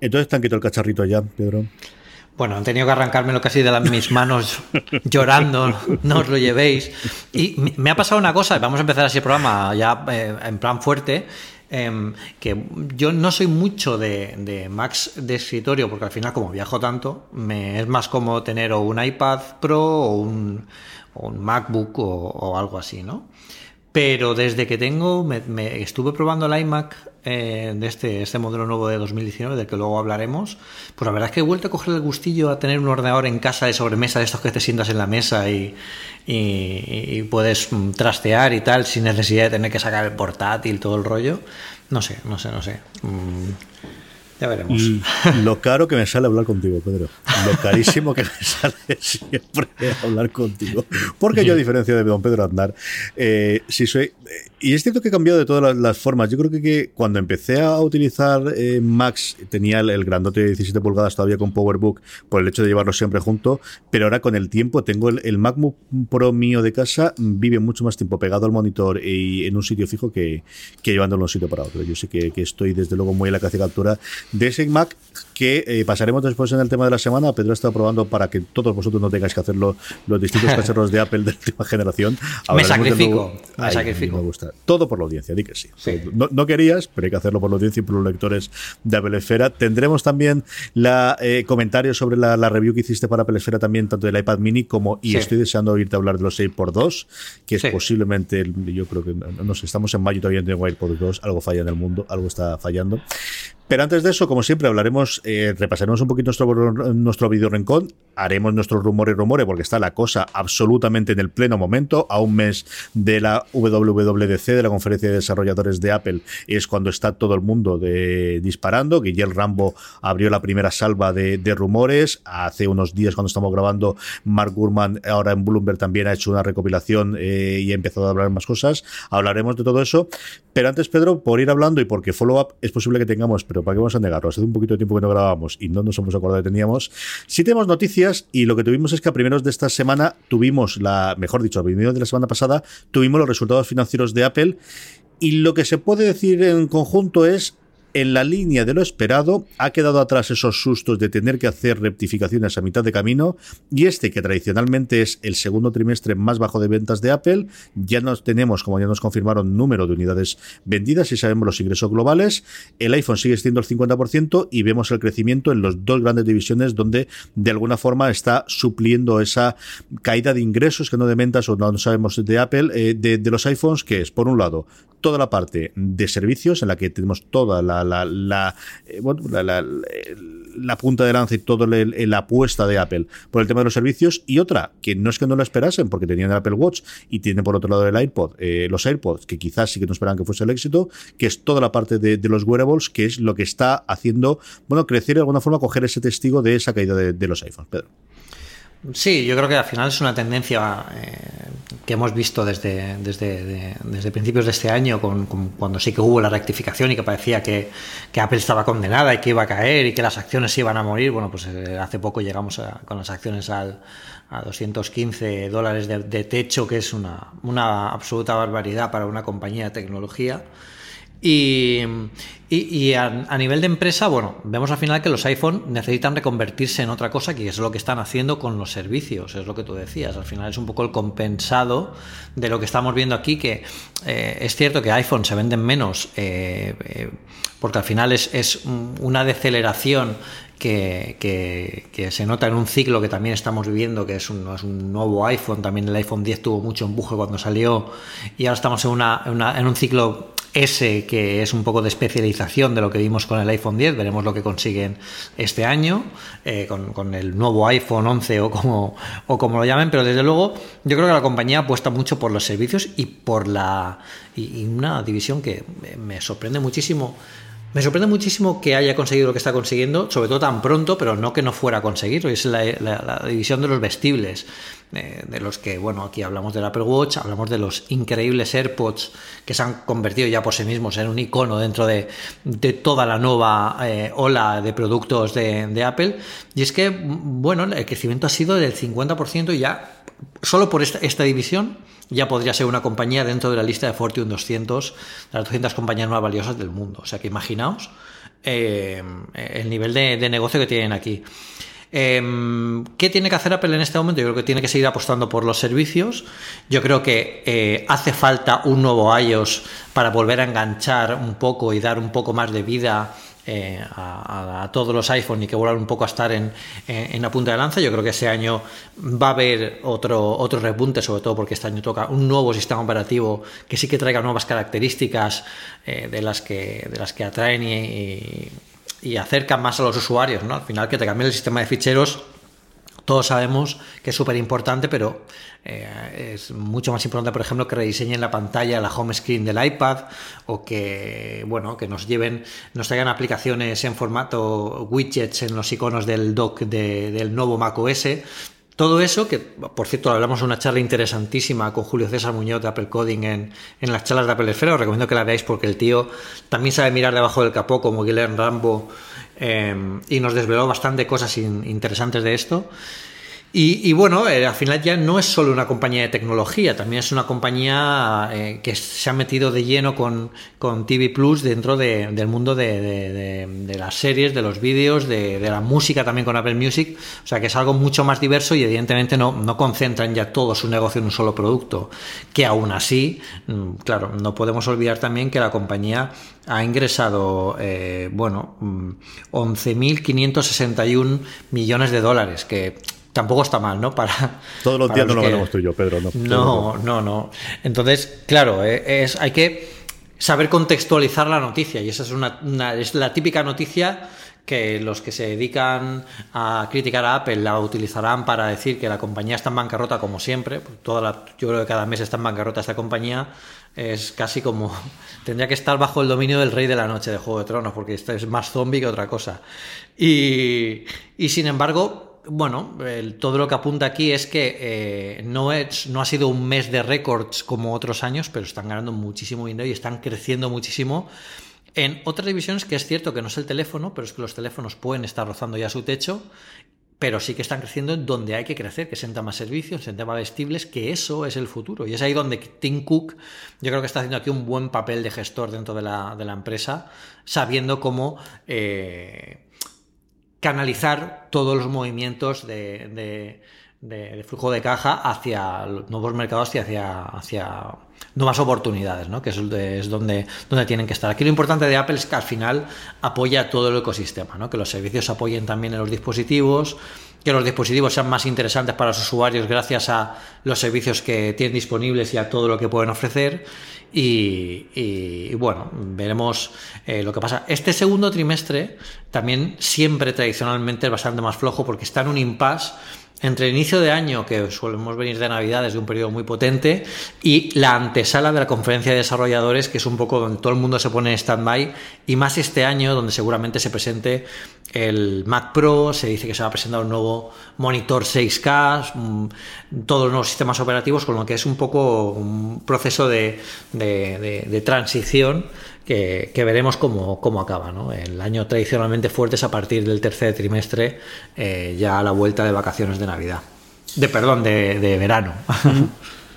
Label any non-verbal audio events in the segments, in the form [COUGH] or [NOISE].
Entonces te han quitado el cacharrito ya, Pedro. Bueno, han tenido que arrancármelo casi de las, mis manos [LAUGHS] llorando, no os lo llevéis. Y me ha pasado una cosa, vamos a empezar así el programa ya eh, en plan fuerte, em, que yo no soy mucho de, de, Macs de escritorio, porque al final como viajo tanto, me es más como tener o un iPad Pro o un, o un MacBook o, o, algo así, ¿no? Pero desde que tengo, me, me estuve probando el iMac eh, de este, este modelo nuevo de 2019, del que luego hablaremos, pues la verdad es que he vuelto a coger el gustillo a tener un ordenador en casa de sobremesa, de estos que te sientas en la mesa y, y, y puedes trastear y tal, sin necesidad de tener que sacar el portátil, todo el rollo. No sé, no sé, no sé. Mm, ya veremos. Lo caro que me sale hablar contigo, Pedro. Lo carísimo que me sale siempre hablar contigo. Porque yo, a diferencia de don Pedro Andar, eh, si soy. Y es cierto que he cambiado de todas las, las formas. Yo creo que, que, cuando empecé a utilizar eh, Macs, tenía el, el, grandote de 17 pulgadas todavía con PowerBook por el hecho de llevarlo siempre junto. Pero ahora con el tiempo tengo el, el MacBook Pro mío de casa, vive mucho más tiempo pegado al monitor y en un sitio fijo que, que llevándolo de un sitio para otro. Yo sé que, que estoy desde luego muy a la captura de ese Mac que eh, pasaremos después en el tema de la semana. Pedro ha estado probando para que todos vosotros no tengáis que hacerlo los distintos [LAUGHS] cacharros de Apple de última generación. me sacrifico, me Ay, sacrifico. Me gusta. Todo por la audiencia, di que sí. sí. No, no, querías, pero hay que hacerlo por la audiencia y por los lectores de Apple Esfera. Tendremos también la eh, comentarios sobre la, la, review que hiciste para Apple Esfera también, tanto del iPad mini como, y sí. estoy deseando oírte hablar de los 6x2, que es sí. posiblemente, yo creo que, no sé, estamos en mayo todavía en AirPods 2, algo falla en el mundo, algo está fallando. Pero antes de eso, como siempre, hablaremos, eh, repasaremos un poquito nuestro, nuestro video rincón, haremos nuestros rumores rumores, porque está la cosa absolutamente en el pleno momento, a un mes de la WWDC, de la conferencia de desarrolladores de Apple, es cuando está todo el mundo de, disparando. Guillermo Rambo abrió la primera salva de, de, rumores. Hace unos días, cuando estamos grabando, Mark Gurman, ahora en Bloomberg, también ha hecho una recopilación eh, y ha empezado a hablar más cosas. Hablaremos de todo eso. Pero antes, Pedro, por ir hablando y porque follow-up es posible que tengamos, pero ¿para qué vamos a negarlo? Hace un poquito de tiempo que no grabábamos y no nos hemos acordado que teníamos. Sí tenemos noticias y lo que tuvimos es que a primeros de esta semana tuvimos la, mejor dicho, a primeros de la semana pasada, tuvimos los resultados financieros de Apple y lo que se puede decir en conjunto es en la línea de lo esperado, ha quedado atrás esos sustos de tener que hacer rectificaciones a mitad de camino y este que tradicionalmente es el segundo trimestre más bajo de ventas de Apple, ya nos tenemos, como ya nos confirmaron, número de unidades vendidas y sabemos los ingresos globales, el iPhone sigue siendo el 50% y vemos el crecimiento en las dos grandes divisiones donde de alguna forma está supliendo esa caída de ingresos que no de ventas o no sabemos de Apple, eh, de los iPhones, que es por un lado toda la parte de servicios en la que tenemos toda la, la, la, eh, la, la, la, punta de lanza y toda la apuesta de Apple por el tema de los servicios y otra que no es que no lo esperasen porque tenían el Apple Watch y tienen por otro lado el iPod, eh, los AirPods que quizás sí que no esperaban que fuese el éxito, que es toda la parte de, de, los wearables que es lo que está haciendo, bueno, crecer de alguna forma, coger ese testigo de esa caída de, de los iPhones, Pedro. Sí, yo creo que al final es una tendencia eh, que hemos visto desde, desde, de, desde principios de este año, con, cuando sí que hubo la rectificación y que parecía que, Apple estaba condenada y que iba a caer y que las acciones iban a morir. Bueno, pues eh, hace poco llegamos a, con las acciones al, a 215 dólares de, de techo, que es una, una absoluta barbaridad para una compañía de tecnología. Y, y, a, nivel de empresa, bueno, vemos al final que los iPhone necesitan reconvertirse en otra cosa, que es lo que están haciendo con los servicios, es lo que tú decías. Al final es un poco el compensado de lo que estamos viendo aquí, que eh, es cierto que iPhone se venden menos, eh, eh, porque al final es, es una deceleración que, que, se nota en un ciclo que también estamos viviendo, que es un, es un, nuevo iPhone, también el iPhone 10 tuvo mucho empuje cuando salió y ahora estamos en, una, en un ciclo S, que es un poco de especialización de lo que vimos con el iPhone 10, veremos lo que consiguen este año eh, con, el nuevo iPhone 11 o como, o como lo llamen, pero desde luego yo creo que la compañía apuesta mucho por los servicios y por la y una división que me sorprende muchísimo me sorprende muchísimo que haya conseguido lo que está consiguiendo, sobre todo tan pronto, pero no que no fuera a conseguirlo. Es la, división de los vestibles, eh, de los que, bueno, aquí hablamos del Apple Watch, hablamos de los increíbles AirPods que se han convertido ya por sí mismos en un icono dentro de, toda la nueva eh, ola de productos de, Apple. Y es que, bueno, el crecimiento ha sido del 50% y ya, solo por esta, esta división ya podría ser una compañía dentro de la lista de Fortune 200, de las 200 compañías más valiosas del mundo. O sea que imaginaos eh, el nivel de, negocio que tienen aquí. Em, ¿Qué tiene que hacer Apple en este momento? Yo creo que tiene que seguir apostando por los servicios. Yo creo que eh, hace falta un nuevo iOS para volver a enganchar un poco y dar un poco más de vida eh, a, todos los iPhones y que vuelvan un poco a estar en, la punta de lanza. Yo creo que ese año va a haber otro, otro repunte, sobre todo porque este año toca un nuevo sistema operativo que sí que traiga nuevas características eh, de, las que, de las que atraen y, acercan más a los usuarios. ¿no? Al final, que te cambie el sistema de ficheros todos sabemos que es súper importante, pero eh, es mucho más importante, por ejemplo, que rediseñen la pantalla, la home screen del iPad o que, bueno, que nos lleven, nos traigan aplicaciones en formato widgets en los iconos del dock del nuevo Mac OS. Todo eso, que por cierto hablamos de una charla interesantísima con Julio César Muñoz de Apple Coding en, en las charlas de Apple Esfera, os recomiendo que la veáis porque el tío también sabe mirar debajo del capó como Guilherme Rambo Em, y nos desveló bastante cosas interesantes de esto. Y, bueno, eh, al final ya no es solo una compañía de tecnología, también es una compañía eh, que se ha metido de lleno con, con TV Plus dentro del mundo de, las series, de los vídeos, de, la música también con Apple Music. O sea que es algo mucho más diverso y evidentemente no, no concentran ya todo su negocio en un solo producto. Que aún así, mm, claro, no podemos olvidar también que la compañía ha ingresado, eh, bueno, 11.561 mm, millones de dólares, que tampoco está mal, ¿no? Para, Todos los días no lo ganamos tú y yo, Pedro. No, no, no, no. Entonces, claro, eh, es, hay que saber contextualizar la noticia y esa es, una, es la típica noticia que los que se dedican a criticar a Apple la utilizarán para decir que la compañía está en bancarrota como siempre. Toda la, yo creo que cada mes está en bancarrota esta compañía. Es casi como [LAUGHS] tendría que estar bajo el dominio del rey de la noche de Juego de Tronos porque esto es más zombie que otra cosa. Y, y sin embargo, bueno, todo lo que apunta aquí es que eh, no, es, no ha sido un mes de récords como otros años, pero están ganando muchísimo dinero y están creciendo muchísimo. En otras divisiones, que es cierto que no es el teléfono, pero es que los teléfonos pueden estar rozando ya su techo, pero sí que están creciendo en donde hay que crecer, que es temas servicios, en temas vestibles, que eso es el futuro. Y es ahí donde Tim Cook, yo creo que está haciendo aquí un buen papel de gestor dentro de la, de la empresa, sabiendo cómo. Eh, canalizar todos los movimientos de, flujo de caja hacia nuevos mercados y hacia, hacia nuevas oportunidades, ¿no? que es, es, donde, donde tienen que estar. Aquí lo importante de Apple es que al final apoya todo el ecosistema, ¿no? que los servicios apoyen también en los dispositivos, que los dispositivos sean más interesantes para los usuarios gracias a los servicios que tienen disponibles y a todo lo que pueden ofrecer y, bueno, veremos eh, lo que pasa. Este segundo trimestre también siempre tradicionalmente es bastante más flojo porque está en un impasse entre el inicio de año, que solemos venir de Navidad desde un periodo muy potente, y la antesala de la conferencia de desarrolladores, que es un poco donde todo el mundo se pone en stand-by, y más este año, donde seguramente se presente el Mac Pro, se dice que se va a presentar un nuevo monitor 6K, mm, todos los nuevos sistemas operativos, con lo que es un poco un proceso de, de transición que, veremos cómo, cómo acaba. ¿no? El año tradicionalmente fuerte es a partir del tercer trimestre, eh, ya a la vuelta de vacaciones de Navidad. De perdón, de, verano.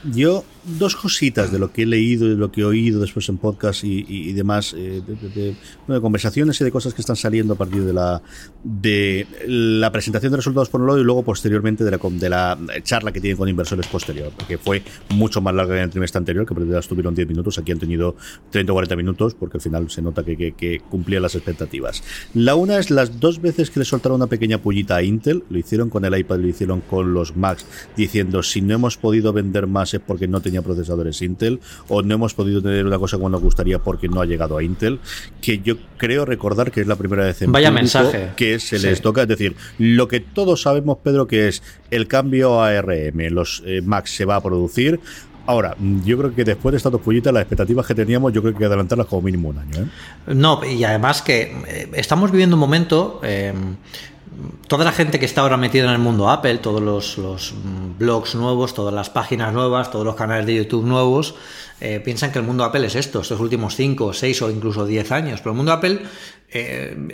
Yo dos cositas de lo que he leído y de lo que he oído después en podcast y, demás, eh, de, conversaciones y de cosas que están saliendo a partir de la de la presentación de resultados por un lado y luego posteriormente de la, de la charla que tienen con inversores posterior, porque fue mucho más larga que en el trimestre anterior, que tuvieron 10 minutos, aquí han tenido 30 o 40 minutos, porque al final se nota que, que, cumplía las expectativas. La una es las dos veces que le soltaron una pequeña pullita a Intel, lo hicieron con el iPad, lo hicieron con los Macs, diciendo si no hemos podido vender más es porque no tenía procesadores Intel, o no hemos podido tener una cosa como nos gustaría porque no ha llegado a Intel, que yo creo recordar que es la primera vez en Vaya mensaje. que se les toca, es decir, lo que todos sabemos, Pedro, que es el cambio a ARM, los eh, Macs se va a producir, Ahora, yo creo que después de estas dos pullitas, las expectativas que teníamos, yo creo que hay que adelantarlas como mínimo un año. ¿eh? No, y además que eh, estamos viviendo un momento. Eh, toda la gente que está ahora metida en el mundo Apple, todos los, blogs nuevos, todas las páginas nuevas, todos los canales de YouTube nuevos, piensan que el mundo Apple es esto, estos últimos 5, 6 o incluso 10 años. Pero el mundo Apple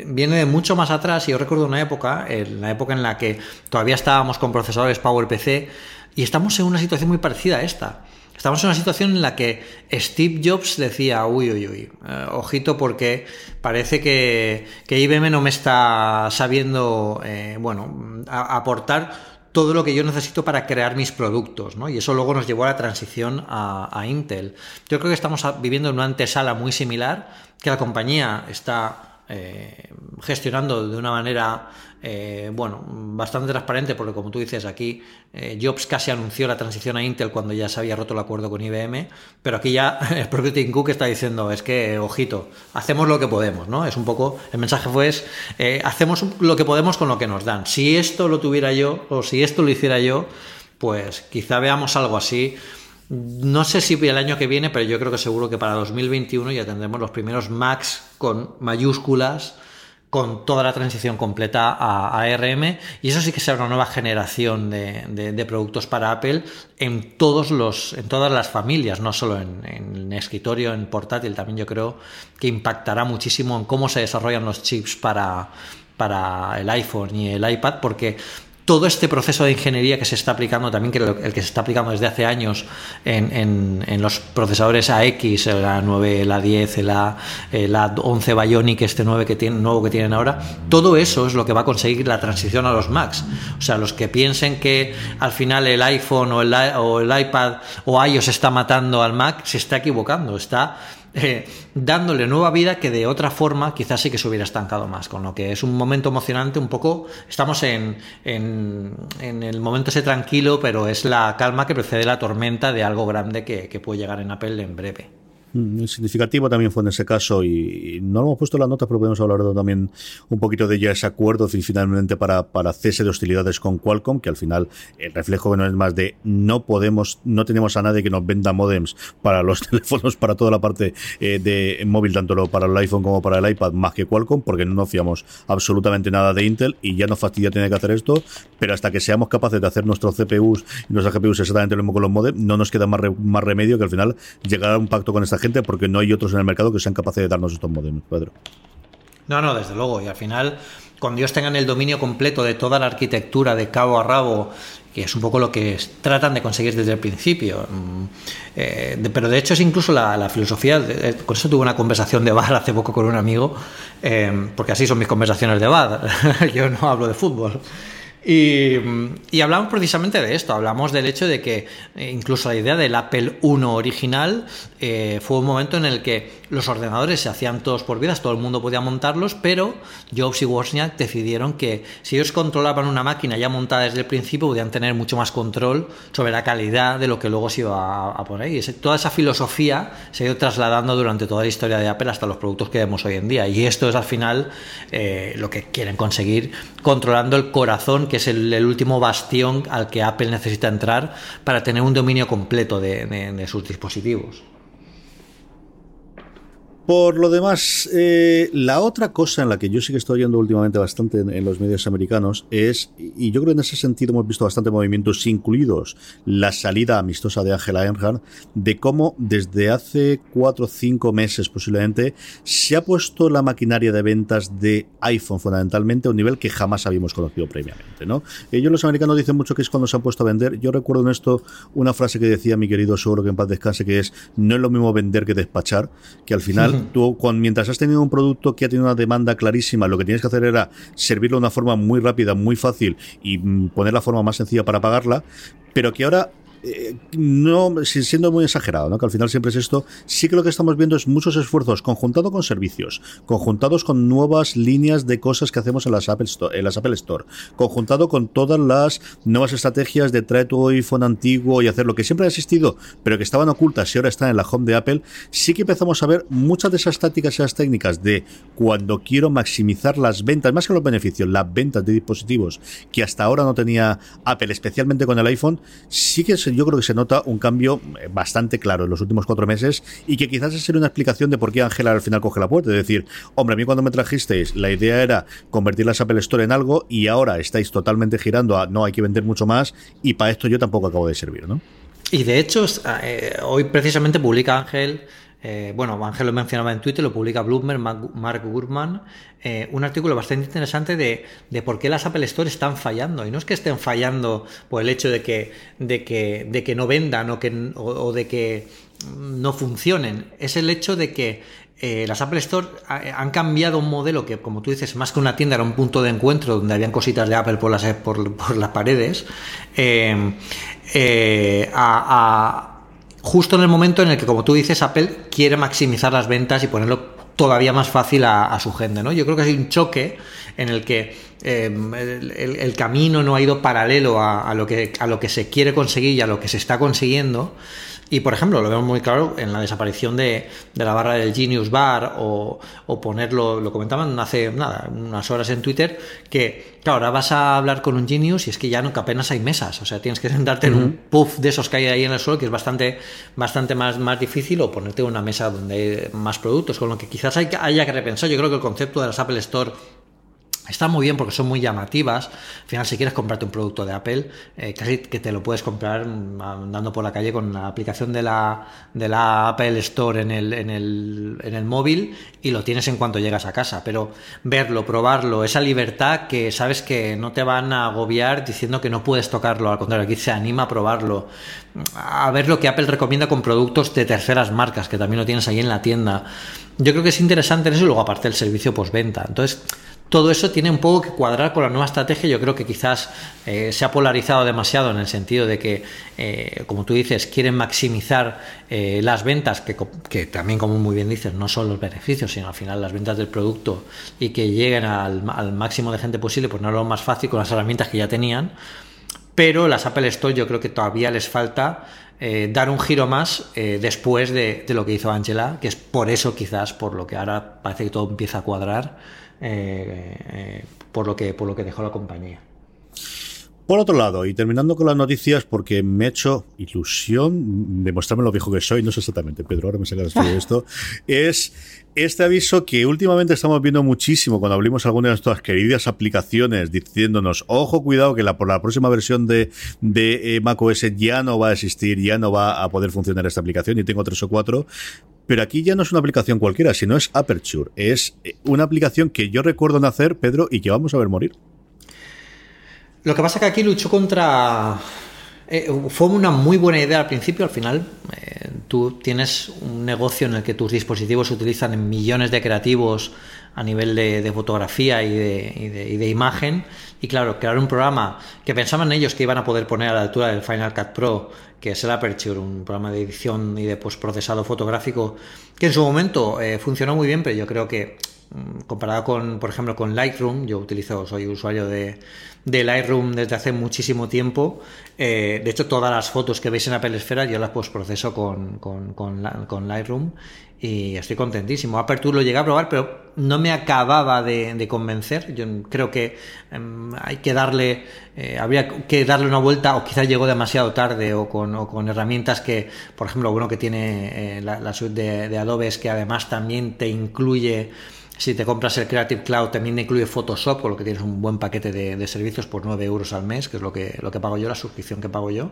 viene de mucho más atrás y yo recuerdo una época, en la época en la que todavía estábamos con procesadores PowerPC y estamos en una situación muy parecida a esta. Estamos en una situación en la que Steve Jobs decía, uy, uy, uy, eh, ojito porque parece que, IBM no me está sabiendo, eh, bueno, aportar todo lo que yo necesito para crear mis productos, ¿no? Y eso luego nos llevó a la transición a, Intel. Yo creo que estamos viviendo en una antesala muy similar, que la compañía está eh, gestionando de una manera eh, bueno, bastante transparente, porque como tú dices, aquí eh, Jobs casi anunció la transición a Intel cuando ya se había roto el acuerdo con IBM, pero aquí ya [LAUGHS] el propio Tim Cook está diciendo, es que, ojito, hacemos lo que podemos, ¿no? Es un poco, el mensaje fue, es, eh, hacemos lo que podemos con lo que nos dan. Si esto lo tuviera yo, o si esto lo hiciera yo, pues quizá veamos algo así. No sé si el año que viene, pero yo creo que seguro que para 2021 ya tendremos los primeros Macs con mayúsculas con toda la transición completa a, ARM y eso sí que será una nueva generación de, productos para Apple en todos los en todas las familias no solo en, en, escritorio en portátil también yo creo que impactará muchísimo en cómo se desarrollan los chips para para el iPhone y el iPad porque todo este proceso de ingeniería que se está aplicando, también que el que se está aplicando desde hace años en, los procesadores AX, la 9, la 10, la, la 11 Bionic, este 9 que tienen, nuevo que tienen ahora, todo eso es lo que va a conseguir la transición a los Macs. O sea, los que piensen que al final el iPhone o el, o el iPad o iOS está matando al Mac, se está equivocando, está [LAUGHS] eh, dándole nueva vida que de otra forma quizás sí que se hubiera estancado más, con lo que es un momento emocionante, un poco, estamos en, en, el momento ese tranquilo, pero es la calma que precede la tormenta de algo grande que puede llegar en Apple en breve. Mm, significativo también fue en ese caso y, no lo hemos puesto en la nota, pero podemos hablar también un poquito de ya ese acuerdo finalmente para, para cese de hostilidades con Qualcomm, que al final el reflejo no es más de no podemos, no tenemos a nadie que nos venda modems para los [LAUGHS] teléfonos, para toda la parte eh, de móvil, tanto para el iPhone como para el iPad, más que Qualcomm, porque no nos fiamos absolutamente nada de Intel y ya nos fastidia tener que hacer esto, pero hasta que seamos capaces de hacer nuestros CPUs y nuestras GPUs exactamente lo mismo con los modems, no nos queda más, más remedio que al final llegar a un pacto con esta gente porque no hay otros en el mercado que sean capaces de darnos estos modelos, Pedro. No, no, desde luego. Y al final, cuando ellos tengan el dominio completo de toda la arquitectura de cabo a rabo, que es un poco lo que tratan de conseguir desde el principio. Mm, eh, pero de hecho es incluso la, filosofía, con eso tuve una conversación de bar [LAUGHS] hace poco con un amigo, eh, porque así son mis conversaciones de bar, [LAUGHS] yo no hablo de fútbol. Y, hablamos precisamente de esto, hablamos del hecho de que eh, incluso la idea del Apple I original eh, fue un momento en el que los ordenadores se hacían todos por vidas, todo el mundo podía montarlos, pero Jobs y Wozniak decidieron que si ellos controlaban una máquina ya montada desde el principio, podían tener mucho más control sobre la calidad de lo que luego se iba a, poner. Y toda esa filosofía se ha ido trasladando durante toda la historia de Apple hasta los productos que vemos hoy en día. Y esto es al final eh, lo que quieren conseguir, controlando el corazón que es el, último bastión al que Apple necesita entrar para tener un dominio completo de, sus dispositivos. Por lo demás, eh, la otra cosa en la que yo sí que estoy oyendo últimamente bastante en, los medios americanos es, y yo creo que en ese sentido hemos visto bastante movimientos, incluidos la salida amistosa de Angela Earhart, de cómo desde hace cuatro o cinco meses posiblemente se ha puesto la maquinaria de ventas de iPhone fundamentalmente a un nivel que jamás habíamos conocido previamente. ¿no? Ellos los americanos dicen mucho que es cuando se han puesto a vender. Yo recuerdo en esto una frase que decía mi querido Seguro que en paz descanse, que es no es lo mismo vender que despachar, que al final tú, mientras has tenido un producto que ha tenido una demanda clarísima, lo que tienes que hacer era servirlo de una forma muy rápida, muy fácil y mm, poner la forma más sencilla para pagarla, pero que ahora no siendo muy exagerado, ¿no? que al final siempre es esto, sí que lo que estamos viendo es muchos esfuerzos conjuntado con servicios, conjuntados con nuevas líneas de cosas que hacemos en las Apple Store, en las Apple Store conjuntado con todas las nuevas estrategias de traer tu iPhone antiguo y hacer lo que siempre ha existido, pero que estaban ocultas y ahora están en la home de Apple, sí que empezamos a ver muchas de esas tácticas y esas técnicas de cuando quiero maximizar las ventas, más que los beneficios, las ventas de dispositivos que hasta ahora no tenía Apple, especialmente con el iPhone, sí que se yo creo que se nota un cambio eh, bastante claro en los últimos cuatro meses y que quizás es una explicación de por qué Ángela al final coge la puerta. Es decir, hombre, a mí cuando me trajisteis la idea era convertir la Apple Store en algo y ahora estáis totalmente girando a no hay que vender mucho más y para esto yo tampoco acabo de servir, ¿no? Y de hecho, eh, hoy precisamente publica Ángel eh, bueno, Ángel lo mencionaba en Twitter, lo publica Bloomberg, Mark Gurman, eh, un artículo bastante interesante de, por qué las Apple Store están fallando. Y no es que estén fallando por el hecho de que, de que, de que no vendan o, que, o, de que no funcionen, es el hecho de que eh, las Apple Store han cambiado un modelo que, como tú dices, más que una tienda era un punto de encuentro donde habían cositas de Apple por las, por, las paredes, justo en el momento en el que, como tú dices, Apple quiere maximizar las ventas y ponerlo todavía más fácil a, su gente, ¿no? Yo creo que hay un choque en el que em, el, camino no ha ido paralelo a, lo que, a lo que se quiere conseguir y a lo que se está consiguiendo y por ejemplo, lo vemos muy claro en la desaparición de, la barra del Genius Bar o, ponerlo, lo comentaban hace nada, unas horas en Twitter, que claro, ahora vas a hablar con un Genius y es que ya no que apenas hay mesas, o sea, tienes que [LAUGHS] sentarte en un puff de esos que hay ahí en el suelo, que es bastante, bastante más, más difícil, o ponerte en una mesa donde hay más productos, con lo que quizás hay, haya que repensar. Yo creo que el concepto de las Apple Store Está muy bien porque son muy llamativas. Al final, si quieres comprarte un producto de Apple, eh, casi que te lo puedes comprar andando por la calle con la aplicación de la, de la Apple Store en el, en, el, en el móvil y lo tienes en cuanto llegas a casa. Pero verlo, probarlo, esa libertad que sabes que no te van a agobiar diciendo que no puedes tocarlo. Al contrario, aquí se anima a probarlo. A ver lo que Apple recomienda con productos de terceras marcas, que también lo tienes ahí en la tienda. Yo creo que es interesante en eso y luego aparte el servicio postventa. Entonces, todo eso tiene un poco que cuadrar con la nueva estrategia. Yo creo que quizás eh, se ha polarizado demasiado en el sentido de que, eh, como tú dices, quieren maximizar eh, las ventas, que, también, como muy bien dices, no son los beneficios, sino al final las ventas del producto y que lleguen al, máximo de gente posible, pues no es lo más fácil con las herramientas que ya tenían. Pero las Apple Store yo creo que todavía les falta dar un giro más después de, de, lo que hizo Angela, que es por eso quizás, por lo que ahora parece que todo empieza a cuadrar eh, eh, por, lo que, por lo que dejó la compañía. Por otro lado, y terminando con las noticias, porque me ha hecho ilusión demostrarme lo viejo que soy, no sé exactamente, Pedro, ahora me saca de esto, [LAUGHS] es este aviso que últimamente estamos viendo muchísimo cuando abrimos algunas de nuestras queridas aplicaciones diciéndonos, ojo, cuidado, que la, por la próxima versión de, de eh, macOS ya no va a existir, ya no va a poder funcionar esta aplicación, y tengo tres o cuatro, pero aquí ya no es una aplicación cualquiera, sino es Aperture. Es eh, una aplicación que yo recuerdo nacer, Pedro, y que vamos a ver morir. Lo que pasa es que aquí luchó contra... Eh, fue una muy buena idea al principio, al final eh, tú tienes un negocio en el que tus dispositivos se utilizan en millones de creativos a nivel de, fotografía y de, imagen. Y claro, crear un programa que pensaban ellos que iban a poder poner a la altura del Final Cut Pro que es el Aperture, un programa de edición y de postprocesado fotográfico que en su momento eh, funcionó muy bien, pero yo creo que mm, comparado con, por ejemplo, con Lightroom, yo utilizo, soy usuario de, Lightroom desde hace muchísimo tiempo. Eh, de hecho, todas las fotos que veis en Apple Esfera yo las postproceso con, con, con Lightroom y estoy contentísimo. Aperture lo llegué a probar, pero no me acababa de, convencer. Yo creo que em, hay que darle, eh, habría que darle una vuelta, o quizás llegó demasiado tarde, o con, con, herramientas que, por ejemplo, uno que tiene eh, la, suite de, Adobe es que además también te incluye si te compras el Creative Cloud también te incluye Photoshop, con lo que tienes un buen paquete de, servicios por 9 euros al mes, que es lo que, lo que pago yo, la suscripción que pago yo.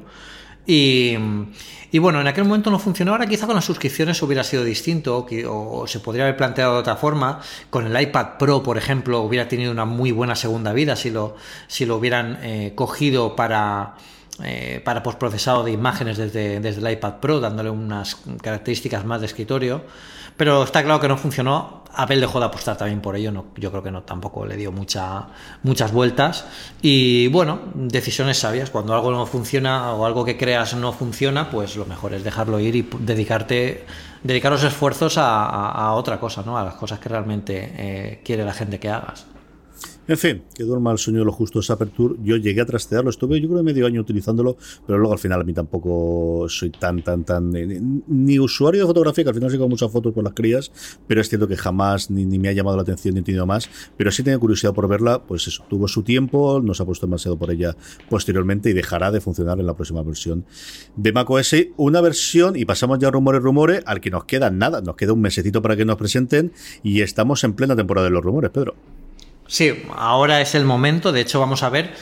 Y, bueno, en aquel momento no funcionó. Ahora quizá con las suscripciones hubiera sido distinto o, se podría haber planteado de otra forma. Con el iPad Pro, por ejemplo, hubiera tenido una muy buena segunda vida si lo, si lo hubieran eh, cogido para, eh, para postprocesado de imágenes desde, desde el iPad Pro, dándole unas características más de escritorio. Pero está claro que no funcionó. Apple dejó de apostar también por ello. No, yo creo que no tampoco le dio mucha, muchas vueltas. Y bueno, decisiones sabias. Cuando algo no funciona o algo que creas no funciona, pues lo mejor es dejarlo ir y dedicarte, dedicar los esfuerzos a, otra cosa, ¿no? A las cosas que realmente eh, quiere la gente que hagas. En fin, que duerma el sueño de lo justo esa Aperture. Yo llegué a trastearlo, estuve yo creo medio año utilizándolo, pero luego al final a mí tampoco soy tan, tan, tan. Ni usuario de fotografía, que al final sigo muchas fotos por las crías, pero es cierto que jamás ni, me ha llamado la atención ni he tenido más. Pero sí tengo curiosidad por verla, pues eso, tuvo su tiempo, no se ha puesto demasiado por ella posteriormente y dejará de funcionar en la próxima versión de macOS. Una versión, y pasamos ya rumores, rumores, al que nos queda nada, nos queda un mesecito para que nos presenten y estamos en plena temporada de los rumores, Pedro. Sí, ahora es el momento. De hecho, vamos a ver.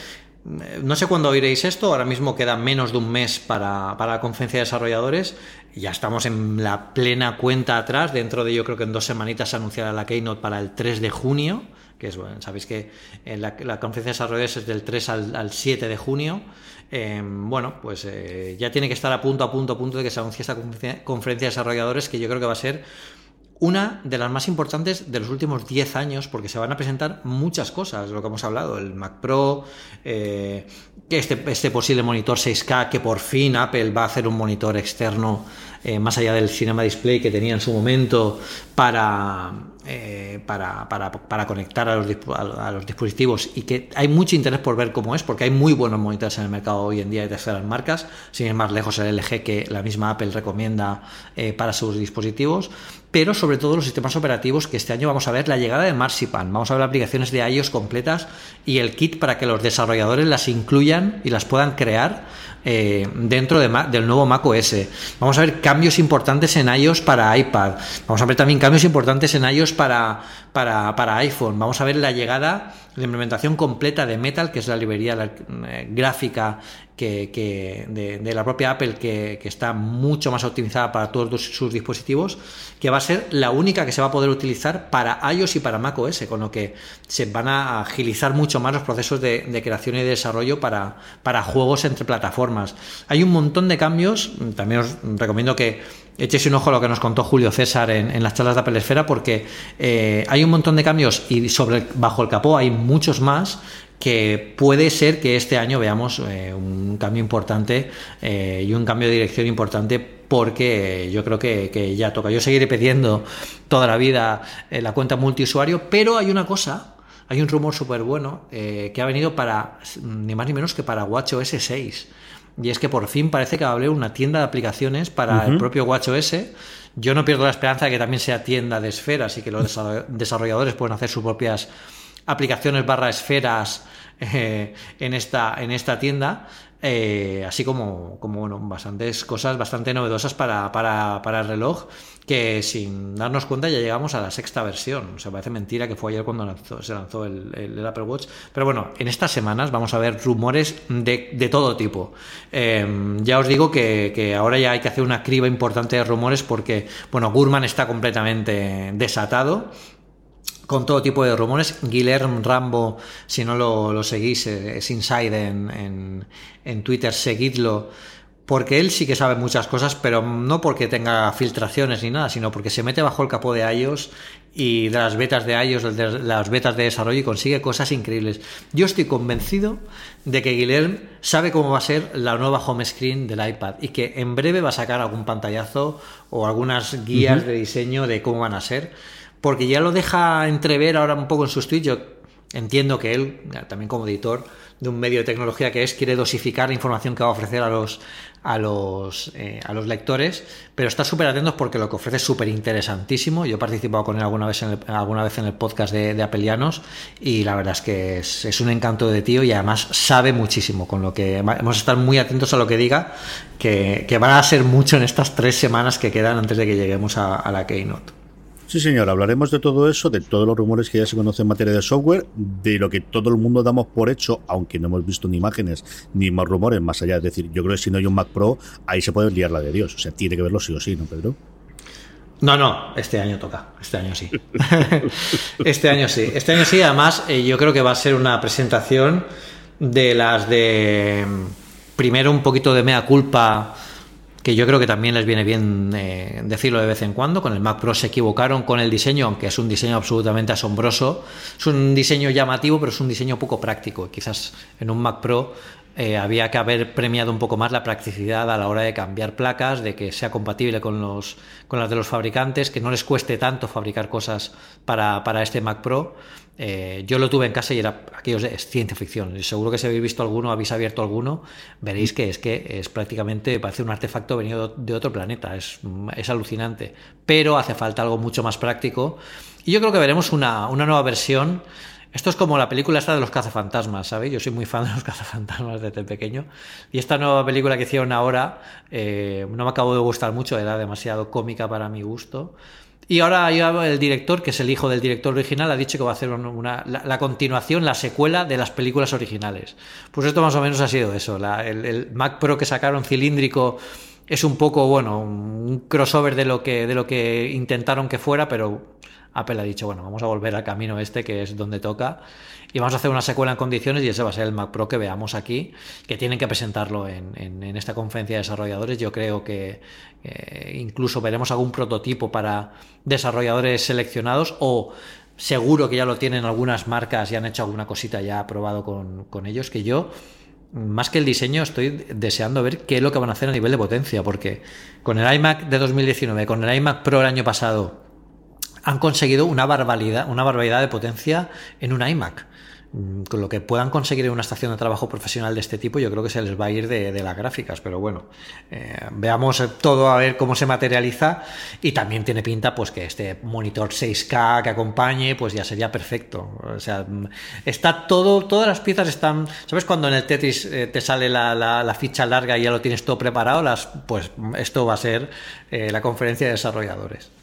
No sé cuándo oiréis esto, ahora mismo queda menos de un mes para, la conferencia de desarrolladores. Ya estamos en la plena cuenta atrás. Dentro de yo creo que en dos semanitas se anunciará la Keynote para el 3 de junio, que es bueno, sabéis que eh, la, conferencia de desarrolladores es del 3 al, 7 de junio. Em, bueno, pues eh, ya tiene que estar a punto, a punto, a punto de que se anuncie esta conferencia de desarrolladores, que yo creo que va a ser una de las más importantes de los últimos 10 años, porque se van a presentar muchas cosas, lo que hemos hablado, el Mac Pro, eh, este, este posible monitor 6K, que por fin Apple va a hacer un monitor externo eh, más allá del Cinema Display que tenía en su momento para, eh, para, para, conectar a los, dispositivos y que hay mucho interés por ver cómo es, porque hay muy buenos monitores en el mercado hoy en día de terceras marcas, sin ir más lejos el LG que la misma Apple recomienda eh, para sus dispositivos, pero sobre todo los sistemas operativos que este año vamos a ver la llegada de Marzipan, vamos a ver aplicaciones de iOS completas y el kit para que los desarrolladores las incluyan y las puedan crear eh, dentro de, del nuevo Mac OS. Vamos a ver cambios importantes en iOS para iPad. Vamos a ver también cambios importantes en iOS para, para, para iPhone. Vamos a ver la llegada, la implementación completa de Metal, que es la librería eh, gráfica que, de, la propia Apple que, está mucho más optimizada para todos sus dispositivos, que va a ser la única que se va a poder utilizar para iOS y para macOS, con lo que se van a agilizar mucho más los procesos de, creación y desarrollo para, para juegos entre plataformas. Hay un montón de cambios, también os recomiendo que echéis un ojo a lo que nos contó Julio César en, las charlas de Apple Esfera, porque eh, hay un montón de cambios y sobre bajo el capó hay muchos más que puede ser que este año veamos eh, un cambio importante eh, y un cambio de dirección importante porque yo creo que, ya toca. Yo seguiré pidiendo toda la vida la cuenta multiusuario, pero hay una cosa, hay un rumor súper bueno que ha venido para ni más ni menos que para WatchOS 6. Y es que por fin parece que va a haber una tienda de aplicaciones para el propio WatchOS. Yo no pierdo la esperanza de que también sea tienda de esferas y que los desarrolladores puedan hacer sus propias aplicaciones barra esferas eh, en, esta, en esta tienda. Eh, así como, como bueno, bastantes cosas bastante novedosas para, para, el reloj que sin darnos cuenta ya llegamos a la sexta versión. O sea, parece mentira que fue ayer cuando se lanzó el, Apple Watch. Pero bueno, en estas semanas vamos a ver rumores de, todo tipo. Em, ya os digo que, que, ahora ya hay que hacer una criba importante de rumores porque, bueno, Gurman está completamente desatado con todo tipo de rumores. Guillermo Rambo, si no lo, seguís, eh, es inside en, en, Twitter, seguidlo, porque él sí que sabe muchas cosas, pero no porque tenga filtraciones ni nada, sino porque se mete bajo el capó de iOS y de las betas de iOS, de las betas de desarrollo y consigue cosas increíbles. Yo estoy convencido de que Guillermo sabe cómo va a ser la nueva home screen del iPad y que en breve va a sacar algún pantallazo o algunas guías de diseño de cómo van a ser porque ya lo deja entrever ahora un poco en sus tweets. Yo entiendo que él, también como editor de un medio de tecnología que es, quiere dosificar la información que va a ofrecer a los, a los, eh, a los lectores, pero está súper atentos porque lo que ofrece es súper interesantísimo. Yo he participado con él alguna vez en el, alguna vez en el podcast de, Apelianos y la verdad es que es, un encanto de tío y además sabe muchísimo, con lo que vamos a estar muy atentos a lo que diga, que, que van a ser mucho en estas tres semanas que quedan antes de que lleguemos a, a la Keynote. Sí, señor, hablaremos de todo eso, de todos los rumores que ya se conocen en materia de software, de lo que todo el mundo damos por hecho, aunque no hemos visto ni imágenes ni más rumores más allá. Es decir, yo creo que si no hay un Mac Pro, ahí se puede liar la de Dios. O sea, tiene que verlo sí o sí, ¿no, Pedro? No, no, este año toca, este año sí. [LAUGHS] este año sí, este año sí, además eh, yo creo que va a ser una presentación de las de primero un poquito de mea culpa que yo creo que también les viene bien eh, decirlo de vez en cuando. Con el Mac Pro se equivocaron con el diseño, aunque es un diseño absolutamente asombroso. Es un diseño llamativo, pero es un diseño poco práctico. Quizás en un Mac Pro eh, había que haber premiado un poco más la practicidad a la hora de cambiar placas, de que sea compatible con, los, con las de los fabricantes, que no les cueste tanto fabricar cosas para, para este Mac Pro. Eh, yo lo tuve en casa y era aquellos de es ciencia ficción. Seguro que si habéis visto alguno, habéis abierto alguno, veréis que es que es prácticamente, parece un artefacto venido de otro planeta. Es, es alucinante. Pero hace falta algo mucho más práctico. Y yo creo que veremos una, una nueva versión. Esto es como la película esta de los cazafantasmas, ¿sabéis? Yo soy muy fan de los [LAUGHS] cazafantasmas desde pequeño. Y esta nueva película que hicieron ahora eh, no me acabó de gustar mucho, era demasiado cómica para mi gusto. Y ahora el director, que es el hijo del director original, ha dicho que va a hacer una, la, continuación, la secuela de las películas originales. Pues esto más o menos ha sido eso. el, Mac Pro que sacaron cilíndrico es un poco, bueno, un crossover de lo que, de lo que intentaron que fuera, pero Apple ha dicho, bueno, vamos a volver al camino este, que es donde toca, y vamos a hacer una secuela en condiciones y ese va a ser el Mac Pro que veamos aquí, que tienen que presentarlo en, esta conferencia de desarrolladores. Yo creo que eh, incluso veremos algún prototipo para desarrolladores seleccionados o seguro que ya lo tienen algunas marcas y han hecho alguna cosita ya probado con, con ellos, que yo más que el diseño, estoy deseando ver qué es lo que van a hacer a nivel de potencia, porque con el iMac de 2019, con el iMac Pro el año pasado, han conseguido una barbaridad, una barbaridad de potencia en un iMac. Mm, con lo que puedan conseguir en una estación de trabajo profesional de este tipo, yo creo que se les va a ir de, las gráficas. Pero bueno, eh, veamos todo a ver cómo se materializa. Y también tiene pinta, pues, que este monitor 6K que acompañe, pues ya sería perfecto. O sea, mm, está todo, todas las piezas están. ¿Sabes cuando en el Tetris eh, te sale la, ficha larga y ya lo tienes todo preparado? Las, pues esto va a ser eh, la conferencia de desarrolladores.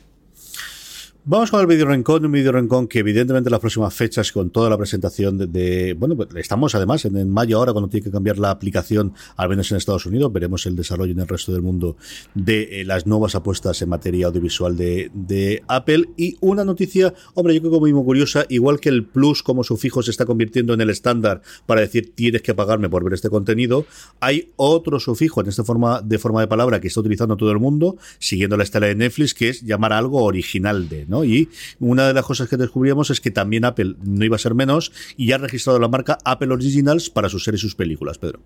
Vamos con el video Rencon, un video Rencon que evidentemente las próximas fechas con toda la presentación de, bueno, pues estamos además en, mayo ahora cuando tiene que cambiar la aplicación, al menos en Estados Unidos, veremos el desarrollo en el resto del mundo de eh, las nuevas apuestas en materia audiovisual de, de, Apple. Y una noticia, hombre, yo creo que muy, muy curiosa, igual que el Plus como sufijo se está convirtiendo en el estándar para decir tienes que pagarme por ver este contenido, hay otro sufijo en esta forma de forma de palabra que está utilizando todo el mundo, siguiendo la estela de Netflix, que es llamar algo original de, y una de las cosas que descubríamos es que también Apple no iba a ser menos y ha registrado la marca Apple Originals para sus series y sus películas, Pedro.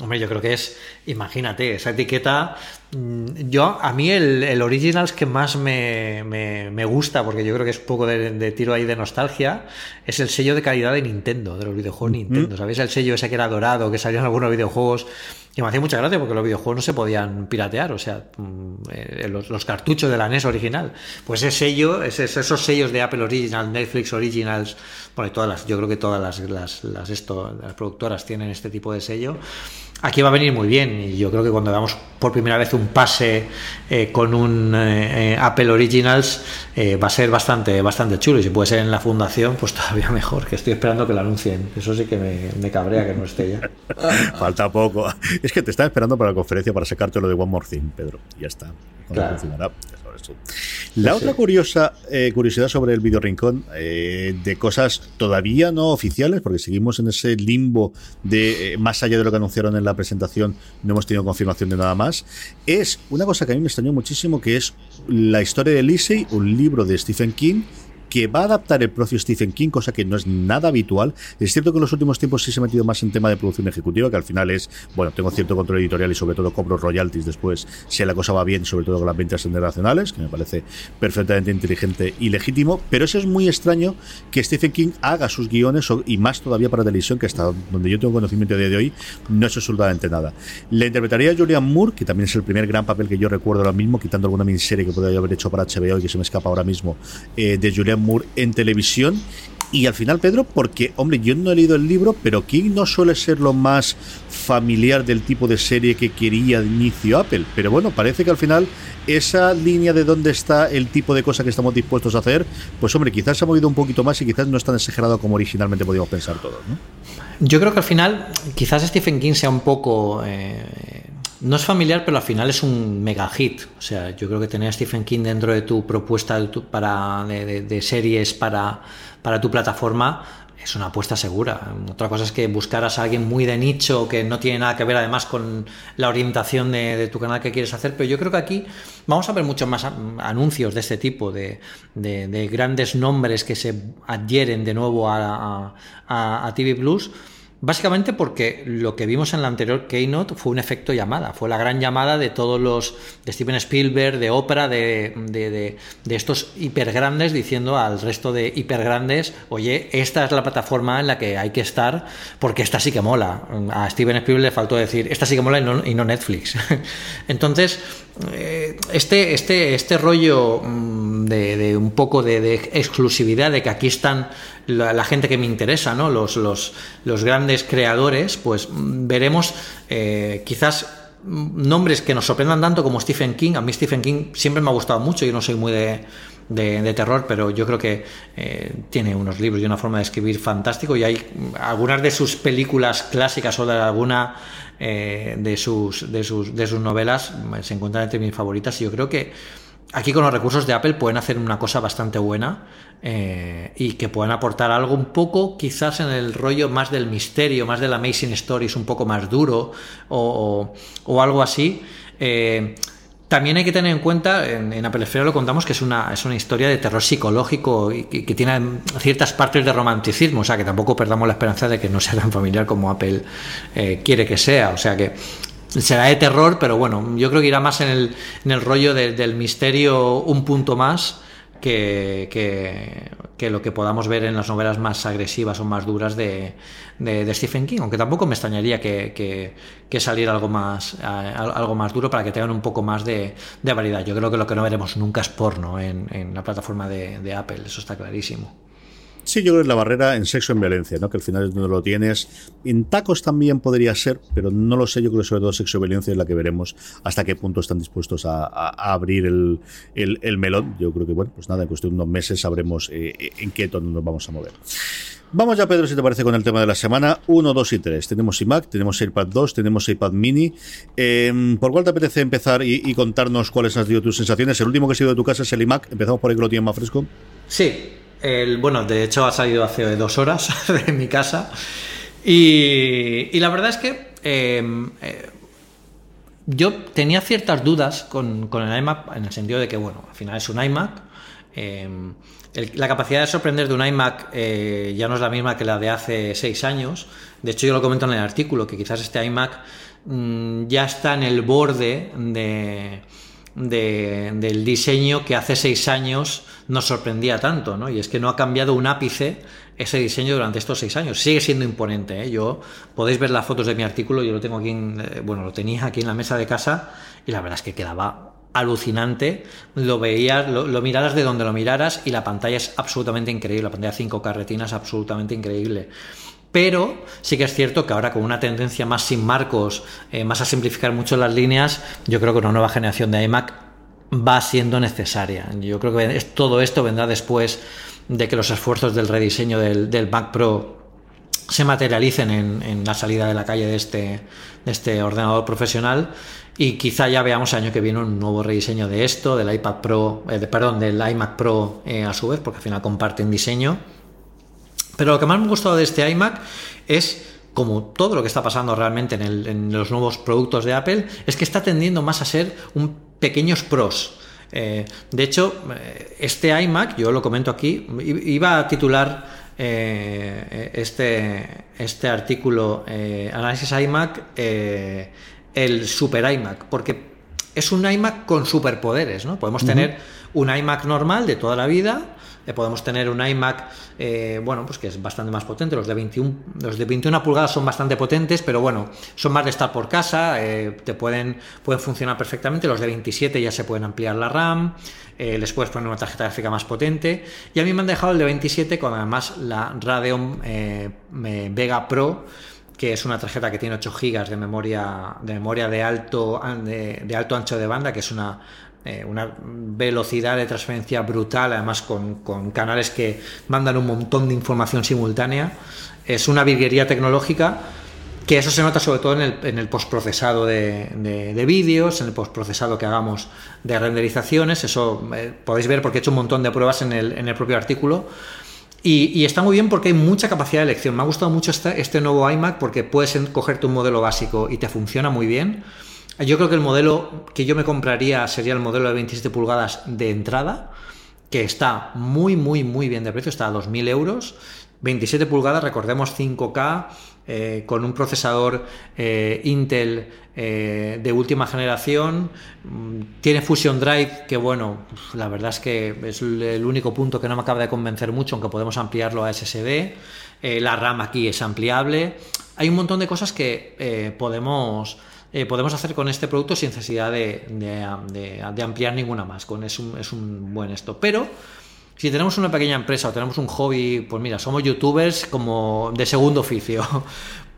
Hombre, yo creo que es, imagínate, esa etiqueta. Mm, yo, a mí el, Originals que más me, gusta, porque yo creo que es un poco de, tiro ahí de nostalgia, es el sello de calidad de Nintendo, de los videojuegos Nintendo. ¿Sabéis? El sello ese que era dorado, que salió en algunos videojuegos y me hacía mucha gracia porque los videojuegos no se podían piratear, o sea, mm, eh, los, cartuchos de la NES original. Pues ese sello, esos sellos de Apple Original, Netflix Originals, bueno, todas las, yo creo que todas las, las, las, esto, las productoras tienen este tipo de sello aquí va a venir muy bien y yo creo que cuando veamos por primera vez un pase eh, con un eh, Apple Originals eh, va a ser bastante bastante chulo. Y si puede ser en la fundación pues todavía [LAUGHS] mejor que estoy esperando que lo anuncien. Eso sí que me, cabrea que no esté ya. [LAUGHS] Falta poco. Es que te estaba esperando para la conferencia para sacarte lo de One More Thing Pedro. Ya está. Claro. La otra curiosa eh, curiosidad sobre el video rincón eh, de cosas todavía no oficiales, porque seguimos en ese limbo de eh, más allá de lo que anunciaron en la presentación, no hemos tenido confirmación de nada más, es una cosa que a mí me extrañó muchísimo, que es la historia de Lisey, un libro de Stephen King que va a adaptar el propio Stephen King, cosa que no es nada habitual. Es cierto que en los últimos tiempos sí se ha metido más en tema de producción ejecutiva, que al final es, bueno, tengo cierto control editorial y sobre todo cobro royalties después si la cosa va bien, sobre todo con las ventas internacionales, que me parece perfectamente inteligente y legítimo, pero eso es muy extraño que Stephen King haga sus guiones y más todavía para televisión, que hasta donde yo tengo conocimiento a día de hoy no es absolutamente nada. Le interpretaría Julian Moore, que también es el primer gran papel que yo recuerdo ahora mismo, quitando alguna miniserie que podría haber hecho para HBO y que se me escapa ahora mismo, eh, de Julian Moore en televisión. Y al final, Pedro, porque, hombre, yo no he leído el libro, pero King no suele ser lo más familiar del tipo de serie que quería de inicio Apple. Pero bueno, parece que al final esa línea de dónde está el tipo de cosa que estamos dispuestos a hacer, pues hombre, quizás se ha movido un poquito más y quizás no es tan exagerado como originalmente podíamos pensar todos. ¿no? Yo creo que al final, quizás Stephen King sea un poco... Eh, no es familiar, pero al final es un mega hit. O sea, yo creo que tener a Stephen King dentro de tu propuesta de, para, de series para para tu plataforma es una apuesta segura. Otra cosa es que buscaras a alguien muy de nicho que no tiene nada que ver además con la orientación de, tu canal que quieres hacer, pero yo creo que aquí vamos a ver muchos más anuncios de este tipo, de, grandes nombres que se adhieren de nuevo a, a TV Plus Básicamente porque lo que vimos en la anterior Keynote fue un efecto llamada, fue la gran llamada de todos los, de Steven Spielberg, de Oprah, de, de, de, estos hipergrandes, diciendo al resto de hipergrandes, oye, esta es la plataforma en la que hay que estar, porque esta sí que mola. A Steven Spielberg le faltó decir, esta sí que mola y no, y no Netflix. [LAUGHS] Entonces, este, este, este rollo mm, de, un poco de, exclusividad, de que aquí están la, gente que me interesa, ¿no? los, los, los grandes creadores, pues mm, veremos eh, quizás mm, nombres que nos sorprendan tanto como Stephen King. A mí Stephen King siempre me ha gustado mucho, yo no soy muy de, de, terror, pero yo creo que eh, tiene unos libros y una forma de escribir fantástico y hay algunas de sus películas clásicas o de alguna eh, de, sus, de, sus, de sus novelas se encuentran entre mis favoritas y yo creo que aquí con los recursos de Apple pueden hacer una cosa bastante buena eh, y que puedan aportar algo un poco quizás en el rollo más del misterio, más del Amazing Stories, un poco más duro o, o, algo así. Eh, también hay que tener en cuenta, en, Apple Esfera lo contamos, que es una, es una historia de terror psicológico y que, tiene ciertas partes de romanticismo, o sea que tampoco perdamos la esperanza de que no sea tan familiar como Apple eh, quiere que sea, o sea que será de terror, pero bueno, yo creo que irá más en el, en el rollo del misterio un punto más que, que, lo que podamos ver en las novelas más agresivas o más duras de, Stephen King, aunque tampoco me extrañaría que, que, saliera algo más, algo más duro para que tengan un poco más de, de, variedad. Yo creo que lo que no veremos nunca es porno en, en la plataforma de Apple, eso está clarísimo. Sí, yo creo que la barrera en sexo en violencia, ¿no? Que al final es donde lo tienes. En tacos también podría ser, pero no lo sé. Yo creo que sobre todo sexo y violencia es la que veremos hasta qué punto están dispuestos a, abrir el, el, melón. Yo creo que, bueno, pues nada, en cuestión de unos meses sabremos eh, en qué tono nos vamos a mover. Vamos ya, Pedro, si te parece, con el tema de la semana. 1, 2 y 3. Tenemos iMac, tenemos iPad 2, tenemos iPad mini. Em, ¿Por cuál te apetece empezar y, contarnos cuáles han sido tus sensaciones? El último que ha sido de tu casa es el iMac. Empezamos por ahí que lo tienes más fresco. Sí, el, bueno, de hecho ha salido hace dos horas [LAUGHS] de mi casa. Y, la verdad es que em, eh, yo tenía ciertas dudas con, el iMac en el sentido de que, bueno, al final es un iMac. Em, la capacidad de sorprender de un iMac eh, ya no es la misma que la de hace seis años. De hecho, yo lo comento en el artículo, que quizás este iMac mm, ya está en el borde de del diseño que hace seis años nos sorprendía tanto, ¿no? Y es que no ha cambiado un ápice ese diseño durante estos seis años. Sigue siendo imponente, ¿eh? Yo podéis ver las fotos de mi artículo, yo lo tengo aquí, eh, bueno, lo tenía aquí en la mesa de casa y la verdad es que quedaba alucinante. Lo veías, lo, miraras de donde lo miraras y la pantalla es absolutamente increíble. La pantalla 5 carretinas es absolutamente increíble. Pero sí que es cierto que ahora con una tendencia más sin marcos, eh, más a simplificar mucho las líneas, yo creo que una nueva generación de iMac va siendo necesaria. Yo creo que todo esto vendrá después de que los esfuerzos del rediseño del, Mac Pro se materialicen en, la salida de la calle de este, de este ordenador profesional y quizá ya veamos año que viene un nuevo rediseño de esto, del iPad Pro, eh, perdón, del iMac Pro eh, a su vez, porque al final comparten diseño pero lo que más me ha gustado de este iMac es como todo lo que está pasando realmente en, los nuevos productos de Apple, es que está tendiendo más a ser un pequeños pros. de hecho, este iMac, yo lo comento aquí, iba a titular este, este artículo, Análisis iMac, el Super iMac, porque es un iMac con superpoderes, ¿no? Podemos tener un iMac normal de toda la vida, eh, podemos tener un iMac, eh, bueno, pues que es bastante más potente. Los de 21, los de 21 pulgadas son bastante potentes, pero bueno, son más de estar por casa, eh, te pueden, pueden funcionar perfectamente. Los de 27 ya se pueden ampliar la RAM, les puedes poner una tarjeta gráfica más potente. Y a mí me han dejado el de 27 con además la Radeon Vega Pro que es una tarjeta que tiene 8 GB de memoria de memoria de alto de, alto ancho de banda, que es una eh, una velocidad de transferencia brutal, además con, canales que mandan un montón de información simultánea. Es una virguería tecnológica que eso se nota sobre todo en el, en el postprocesado de, vídeos, en el postprocesado que hagamos de renderizaciones. Eso eh, podéis ver porque he hecho un montón de pruebas en el, en el propio artículo. Y, está muy bien porque hay mucha capacidad de elección. Me ha gustado mucho este, este nuevo iMac porque puedes cogerte un modelo básico y te funciona muy bien. Yo creo que el modelo que yo me compraría sería el modelo de 27 pulgadas de entrada, que está muy, muy, muy bien de precio, está a 2.000 euros. 27 pulgadas, recordemos 5K, eh, con un procesador eh, Intel eh, de última generación. Mm, tiene Fusion Drive, que bueno, la verdad es que es el único punto que no me acaba de convencer mucho, aunque podemos ampliarlo a SSD. la RAM aquí es ampliable. Hay un montón de cosas que podemos... podemos hacer con este producto sin necesidad de, ampliar ninguna más. Con, es, un, es un buen esto. Pero si tenemos una pequeña empresa o tenemos un hobby, pues mira, somos youtubers como de segundo oficio. [LAUGHS]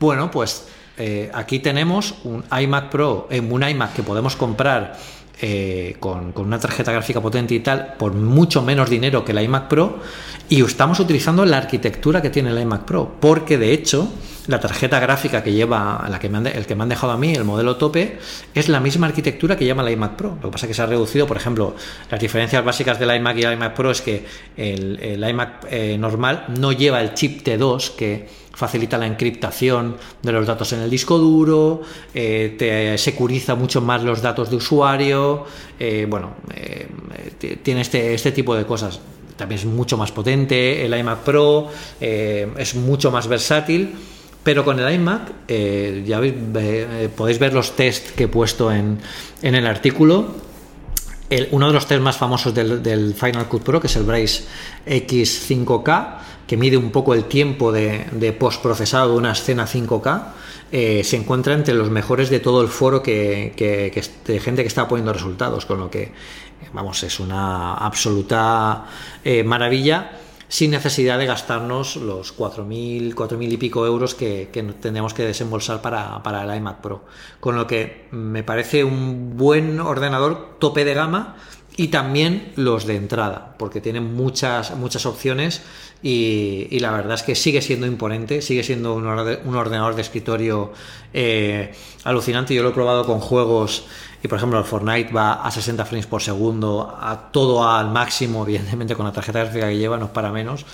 Bueno, pues eh, aquí tenemos un iMac Pro, eh, un iMac que podemos comprar eh, con, una tarjeta gráfica potente y tal, por mucho menos dinero que el iMac Pro, y estamos utilizando la arquitectura que tiene el iMac Pro, porque de hecho la tarjeta gráfica que lleva, la que me han el que me han dejado a mí, el modelo tope, es la misma arquitectura que lleva el iMac Pro. Lo que pasa es que se ha reducido, por ejemplo, las diferencias básicas del iMac y el iMac Pro es que el, iMac eh, normal no lleva el chip T2 que facilita la encriptación de los datos en el disco duro, eh, te securiza mucho más los datos de usuario, eh, bueno, tiene este, este tipo de cosas también es mucho más potente, el iMac Pro es mucho más versátil pero con el iMac, eh, ya eh, podéis ver los tests que he puesto en, el artículo. uno de los test más famosos del, Final Cut Pro, que es el Brace X5K, que mide un poco el tiempo de, postprocesado de una escena 5K, eh, se encuentra entre los mejores de todo el foro que, de gente que está poniendo resultados, con lo que, vamos, es una absoluta maravilla sin necesidad de gastarnos los 4.000, 4.000 y pico euros que, que tendríamos que desembolsar para, para, el iMac Pro. Con lo que me parece un buen ordenador tope de gama y también los de entrada, porque tienen muchas, muchas opciones y, la verdad es que sigue siendo imponente, sigue siendo un, ordenador de escritorio eh, alucinante. Yo lo he probado con juegos y por ejemplo el Fortnite va a 60 frames por segundo, a todo al máximo, [LAUGHS] evidentemente con la tarjeta gráfica que lleva no es para menos.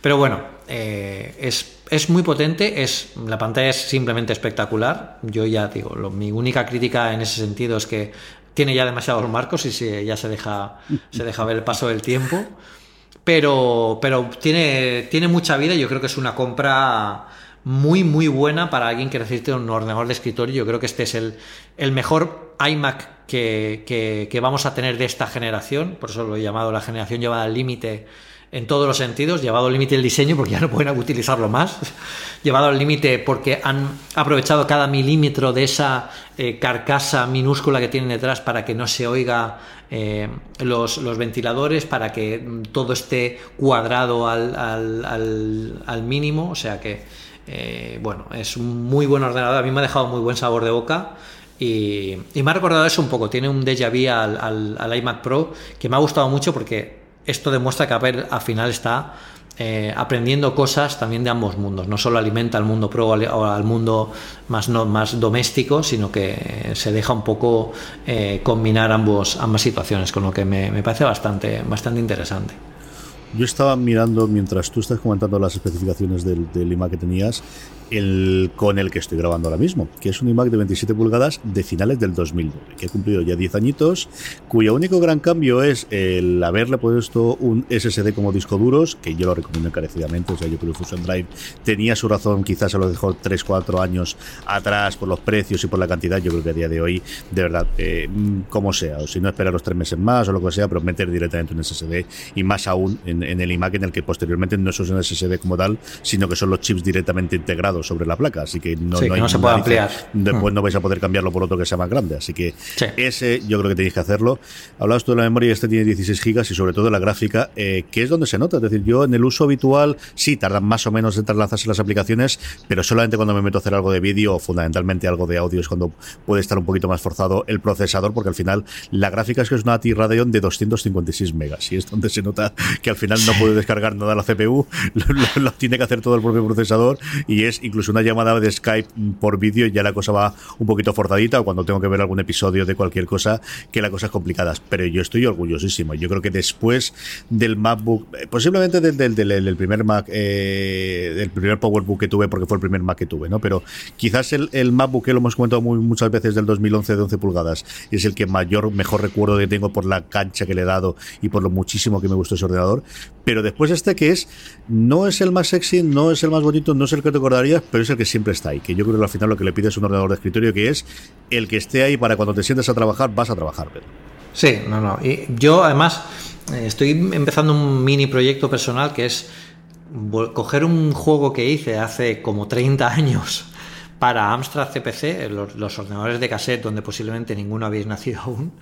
Pero bueno, eh, es, muy potente, es, la pantalla es simplemente espectacular. Yo ya digo, mi única crítica en ese sentido es que tiene ya demasiados marcos y ya se deja, [LAUGHS] se deja ver el paso del tiempo. Pero, pero tiene, tiene mucha vida y yo creo que es una compra muy, muy buena para alguien que necesite un ordenador de escritorio. Yo creo que este es el, el mejor iMac que, que, vamos a tener de esta generación. Por eso lo he llamado la generación llevada al límite en todos los sentidos, llevado al límite el diseño porque ya no pueden utilizarlo más, [LAUGHS] llevado al límite porque han aprovechado cada milímetro de esa eh, carcasa minúscula que tienen detrás para que no se oiga eh, los, los, ventiladores, para que todo esté cuadrado al, al, al mínimo, o sea que eh, bueno, es muy buen ordenador, a mí me ha dejado muy buen sabor de boca. Y, me ha recordado eso un poco. Tiene un déjà vu al, iMac Pro que me ha gustado mucho porque esto demuestra que Apple al final está eh, aprendiendo cosas también de ambos mundos. No solo alimenta al mundo pro o al mundo más, no, más doméstico, sino que se deja un poco eh, combinar ambos, ambas situaciones, con lo que me, me parece bastante, bastante interesante. Yo estaba mirando mientras tú estás comentando las especificaciones del, del iMac que tenías el con el que estoy grabando ahora mismo, que es un iMac de 27 pulgadas de finales del 2009, que ha cumplido ya 10 añitos, cuyo único gran cambio es el haberle puesto un SSD como disco duros, que yo lo recomiendo encarecidamente, o sea, yo creo que Fusion Drive tenía su razón, quizás se lo dejó 3, 4 años atrás por los precios y por la cantidad, yo creo que a día de hoy, de verdad, eh, como sea, o si no esperar los 3 meses más o lo que sea, pero meter directamente un SSD y más aún en, el iMac en el que posteriormente no es un SSD como tal, sino que son los chips directamente integrados sobre la placa, así que no, no, se puede ampliar. Después mm. no vais a poder cambiarlo por otro que sea más grande, así que ese yo creo que tenéis que hacerlo. Hablabas tú de la memoria, este tiene 16 gigas y sobre todo la gráfica, eh, que es donde se nota, es decir, yo en el uso habitual sí tardan más o menos en trasladarse las aplicaciones, pero solamente cuando me meto a hacer algo de vídeo o fundamentalmente algo de audio es cuando puede estar un poquito más forzado el procesador, porque al final la gráfica es que es una ATI Radeon de 256 megas y es donde se nota que al final no puede descargar nada la CPU, [LAUGHS] lo, tiene que hacer todo el propio procesador y es incluso una llamada de Skype por vídeo ya la cosa va un poquito forzadita o cuando tengo que ver algún episodio de cualquier cosa que la cosa es complicada. Pero yo estoy orgullosísimo. Yo creo que después del MacBook, eh, posiblemente del, del, primer Mac, eh, del primer PowerBook que tuve, porque fue el primer Mac que tuve, ¿no? Pero quizás el, MacBook que lo hemos comentado muchas veces del 2011 de 11 pulgadas es el que mayor, mejor recuerdo que tengo por la cancha que le he dado y por lo muchísimo que me gustó ese ordenador. Pero después este que es, no es el más sexy, no es el más bonito, no es el que te pero es el que siempre está ahí. Que yo creo que al final lo que le pides es un ordenador de escritorio que es el que esté ahí para cuando te sientes a trabajar, vas a trabajar, Pedro. Sí, no, no. Y yo además eh, estoy empezando un mini proyecto personal que es coger un juego que hice hace como 30 años para Amstrad CPC, los, ordenadores de cassette donde posiblemente ninguno habéis nacido aún.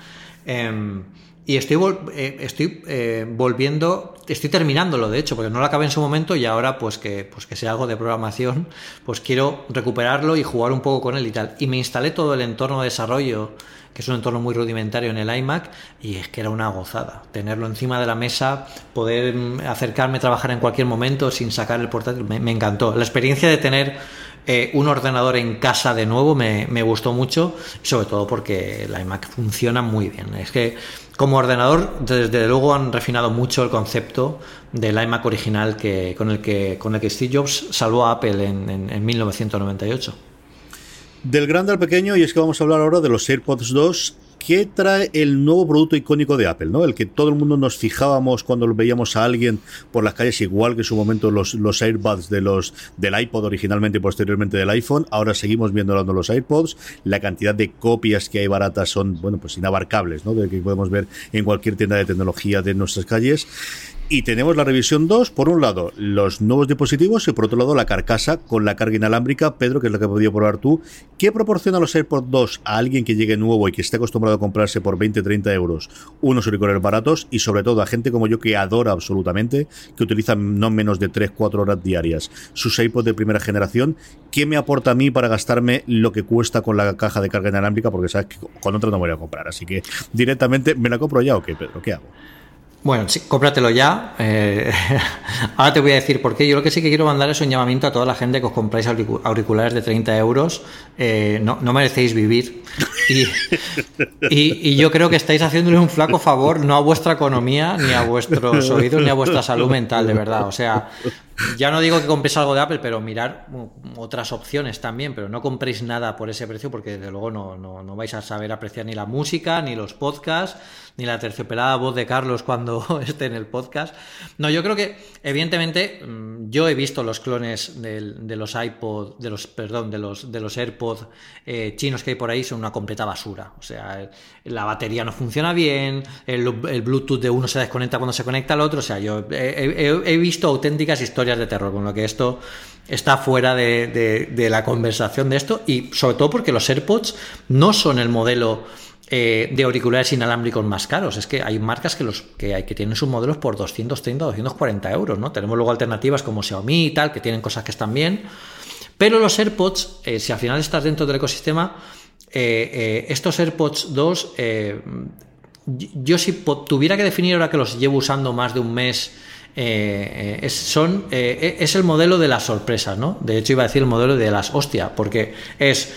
Em, y estoy, eh, estoy eh, volviendo, estoy terminándolo de hecho, porque no lo acabé en su momento y ahora pues que, pues que sea algo de programación, pues quiero recuperarlo y jugar un poco con él y tal. Y me instalé todo el entorno de desarrollo, que es un entorno muy rudimentario en el iMac, y es que era una gozada. Tenerlo encima de la mesa, poder mm, acercarme trabajar en cualquier momento sin sacar el portátil, me encantó. La experiencia de tener eh, un ordenador en casa de nuevo me, gustó mucho, sobre todo porque la iMac funciona muy bien. Es que como ordenador, desde luego han refinado mucho el concepto del iMac original que, con, el que, con el que Steve Jobs salvó a Apple en, en, en 1998. Del grande al pequeño, y es que vamos a hablar ahora de los AirPods 2 ¿qué trae el nuevo producto icónico de Apple? ¿no? El que todo el mundo nos fijábamos cuando veíamos a alguien por las calles, igual que en su momento los, los AirPods de los, del iPod originalmente y posteriormente del iPhone. Ahora seguimos viendo los AirPods. La cantidad de copias que hay baratas son, bueno, pues inabarcables, ¿no? De que podemos ver en cualquier tienda de tecnología de nuestras calles. Y tenemos la revisión 2, por un lado, los nuevos dispositivos y por otro lado, la carcasa con la carga inalámbrica. Pedro, que es lo que has podido probar tú, ¿qué proporciona los AirPods 2 a alguien que llegue nuevo y que esté acostumbrado a comprarse por 20, 30 euros unos auriculares baratos y sobre todo a gente como yo que adora absolutamente, que utiliza no menos de 3, 4 horas diarias sus AirPods de primera generación? ¿Qué me aporta a mí para gastarme lo que cuesta con la caja de carga inalámbrica? Porque sabes que con otra no me voy a comprar. Así que directamente, ¿me la compro ya o qué, Pedro? ¿Qué hago? Bueno, sí, cómpratelo ya. Eh, [LAUGHS] ahora te voy a decir por qué. Yo lo que sí que quiero mandar es un llamamiento a toda la gente que os compráis auriculares de 30 euros. Eh, no, no, merecéis vivir. [LAUGHS] Y, y, yo creo que estáis haciéndole un flaco favor no a vuestra economía, ni a vuestros oídos, ni a vuestra salud mental, de verdad. O sea, ya no digo que compréis algo de Apple, pero mirar otras opciones también, pero no compréis nada por ese precio porque desde luego no, no, no vais a saber apreciar ni la música, ni los podcasts ni la terciopelada voz de Carlos cuando [LAUGHS] esté en el podcast. No, yo creo que, evidentemente, mm, yo he visto los clones de, los iPod, de los, perdón, de los, de los AirPods eh, chinos que hay por ahí, son una completa basura. O sea, la batería no funciona bien, el, Bluetooth de uno se desconecta cuando se conecta al otro. O sea, yo he, visto auténticas historias de terror, con lo que esto está fuera de, de la conversación de esto y sobre todo porque los AirPods no son el modelo eh, de auriculares inalámbricos más caros. Es que hay marcas que, los, que, hay, que tienen sus modelos por 230, 240 euros, ¿no? Tenemos luego alternativas como Xiaomi y tal, que tienen cosas que están bien. Pero los AirPods, eh, si al final estás dentro del ecosistema, eh, estos AirPods 2, yo si tuviera que definir ahora que los llevo usando más de un mes, es, son, es el modelo de las sorpresas, ¿no? De hecho, iba a decir el modelo de las hostia, porque es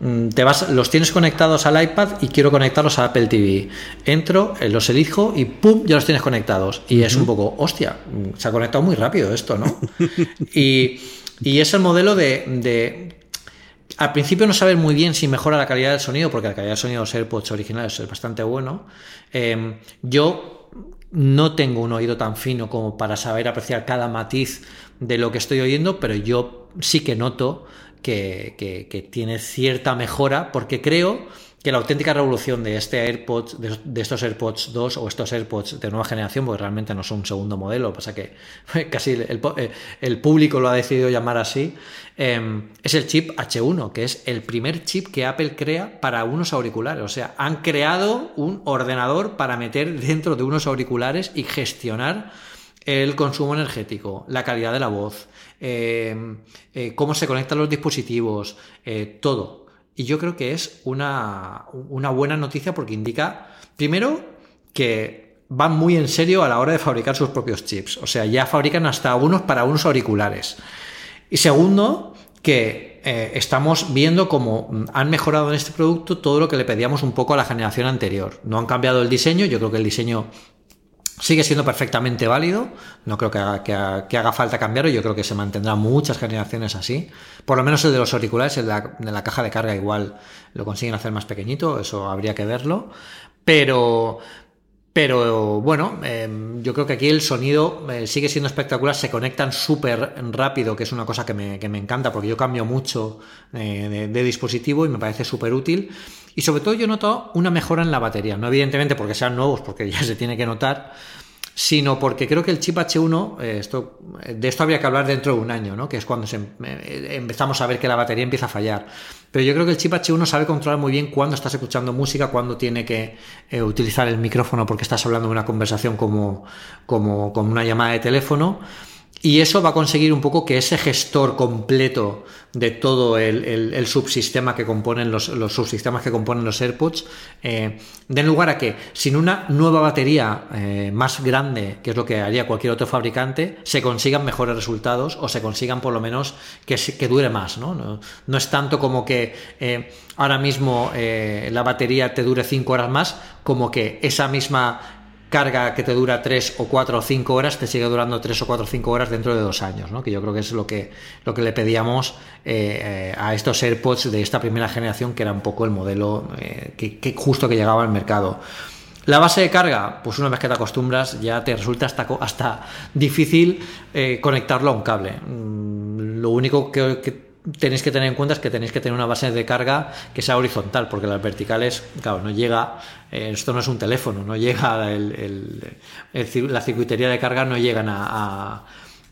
Mm, te vas, los tienes conectados al iPad y quiero conectarlos a Apple TV. Entro, eh, los elijo y ¡pum! ya los tienes conectados. Y es un poco, hostia, se ha conectado muy rápido esto, ¿no? [LAUGHS] y, Y es el modelo de, al principio no saber muy bien si mejora la calidad del sonido, porque la calidad del sonido de los AirPods originales es bastante bueno. Em, yo no tengo un oído tan fino como para saber apreciar cada matiz de lo que estoy oyendo, pero yo sí que noto que tiene cierta mejora, porque creo que la auténtica revolución de este AirPods, de, estos AirPods 2 o estos AirPods de nueva generación, porque realmente no son un segundo modelo, pasa que [LAUGHS] casi eh, el, público lo ha decidido llamar así, em, es el chip H1, que es el primer chip que Apple crea para unos auriculares. O sea, han creado un ordenador para meter dentro de unos auriculares y gestionar el consumo energético, la calidad de la voz, em, eh, cómo se conectan los dispositivos, eh, todo. Y yo creo que es una, buena noticia porque indica, primero, que van muy en serio a la hora de fabricar sus propios chips. O sea, ya fabrican hasta unos para unos auriculares. Y segundo, que eh, estamos viendo cómo han mejorado en este producto todo lo que le pedíamos un poco a la generación anterior. No han cambiado el diseño, yo creo que el diseño Sigue siendo perfectamente válido, no creo que haga, falta cambiarlo, yo creo que se mantendrá muchas generaciones así. Por lo menos el de los auriculares, el de la, caja de carga igual lo consiguen hacer más pequeñito, eso habría que verlo. Pero, pero bueno, em, yo creo que aquí el sonido eh, sigue siendo espectacular, se conectan súper rápido, que es una cosa que me, encanta porque yo cambio mucho eh, de, dispositivo y me parece súper útil. Y sobre todo yo noto una mejora en la batería, no evidentemente porque sean nuevos, porque ya se tiene que notar, sino porque creo que el chip H1, eh, esto, de esto habría que hablar dentro de un año, ¿no? que es cuando em, eh, empezamos a ver que la batería empieza a fallar. Pero yo creo que el chip H1 sabe controlar muy bien cuándo estás escuchando música, cuándo tiene que eh, utilizar el micrófono porque estás hablando de una conversación como, como, como una llamada de teléfono. Y eso va a conseguir un poco que ese gestor completo de todo el, subsistema que componen los, subsistemas que componen los AirPods eh, den lugar a que sin una nueva batería eh, más grande, que es lo que haría cualquier otro fabricante, se consigan mejores resultados o se consigan por lo menos que, dure más. ¿no? No, es tanto como que eh, ahora mismo la batería te dure 5 horas más, como que esa misma carga que te dura 3 o 4 o 5 horas te sigue durando 3 o 4 o 5 horas dentro de dos años, ¿no? que yo creo que es lo que, lo que le pedíamos eh, a estos AirPods de esta primera generación, que era un poco el modelo eh, que, justo que llegaba al mercado. La base de carga, pues una vez que te acostumbras ya te resulta hasta, hasta difícil eh, conectarlo a un cable. Mm, lo único que tenéis que tener en cuenta es que tenéis que tener una base de carga que sea horizontal, porque las verticales, claro, no llega, eh, esto no es un teléfono, no llega, el, la circuitería de carga no llegan a,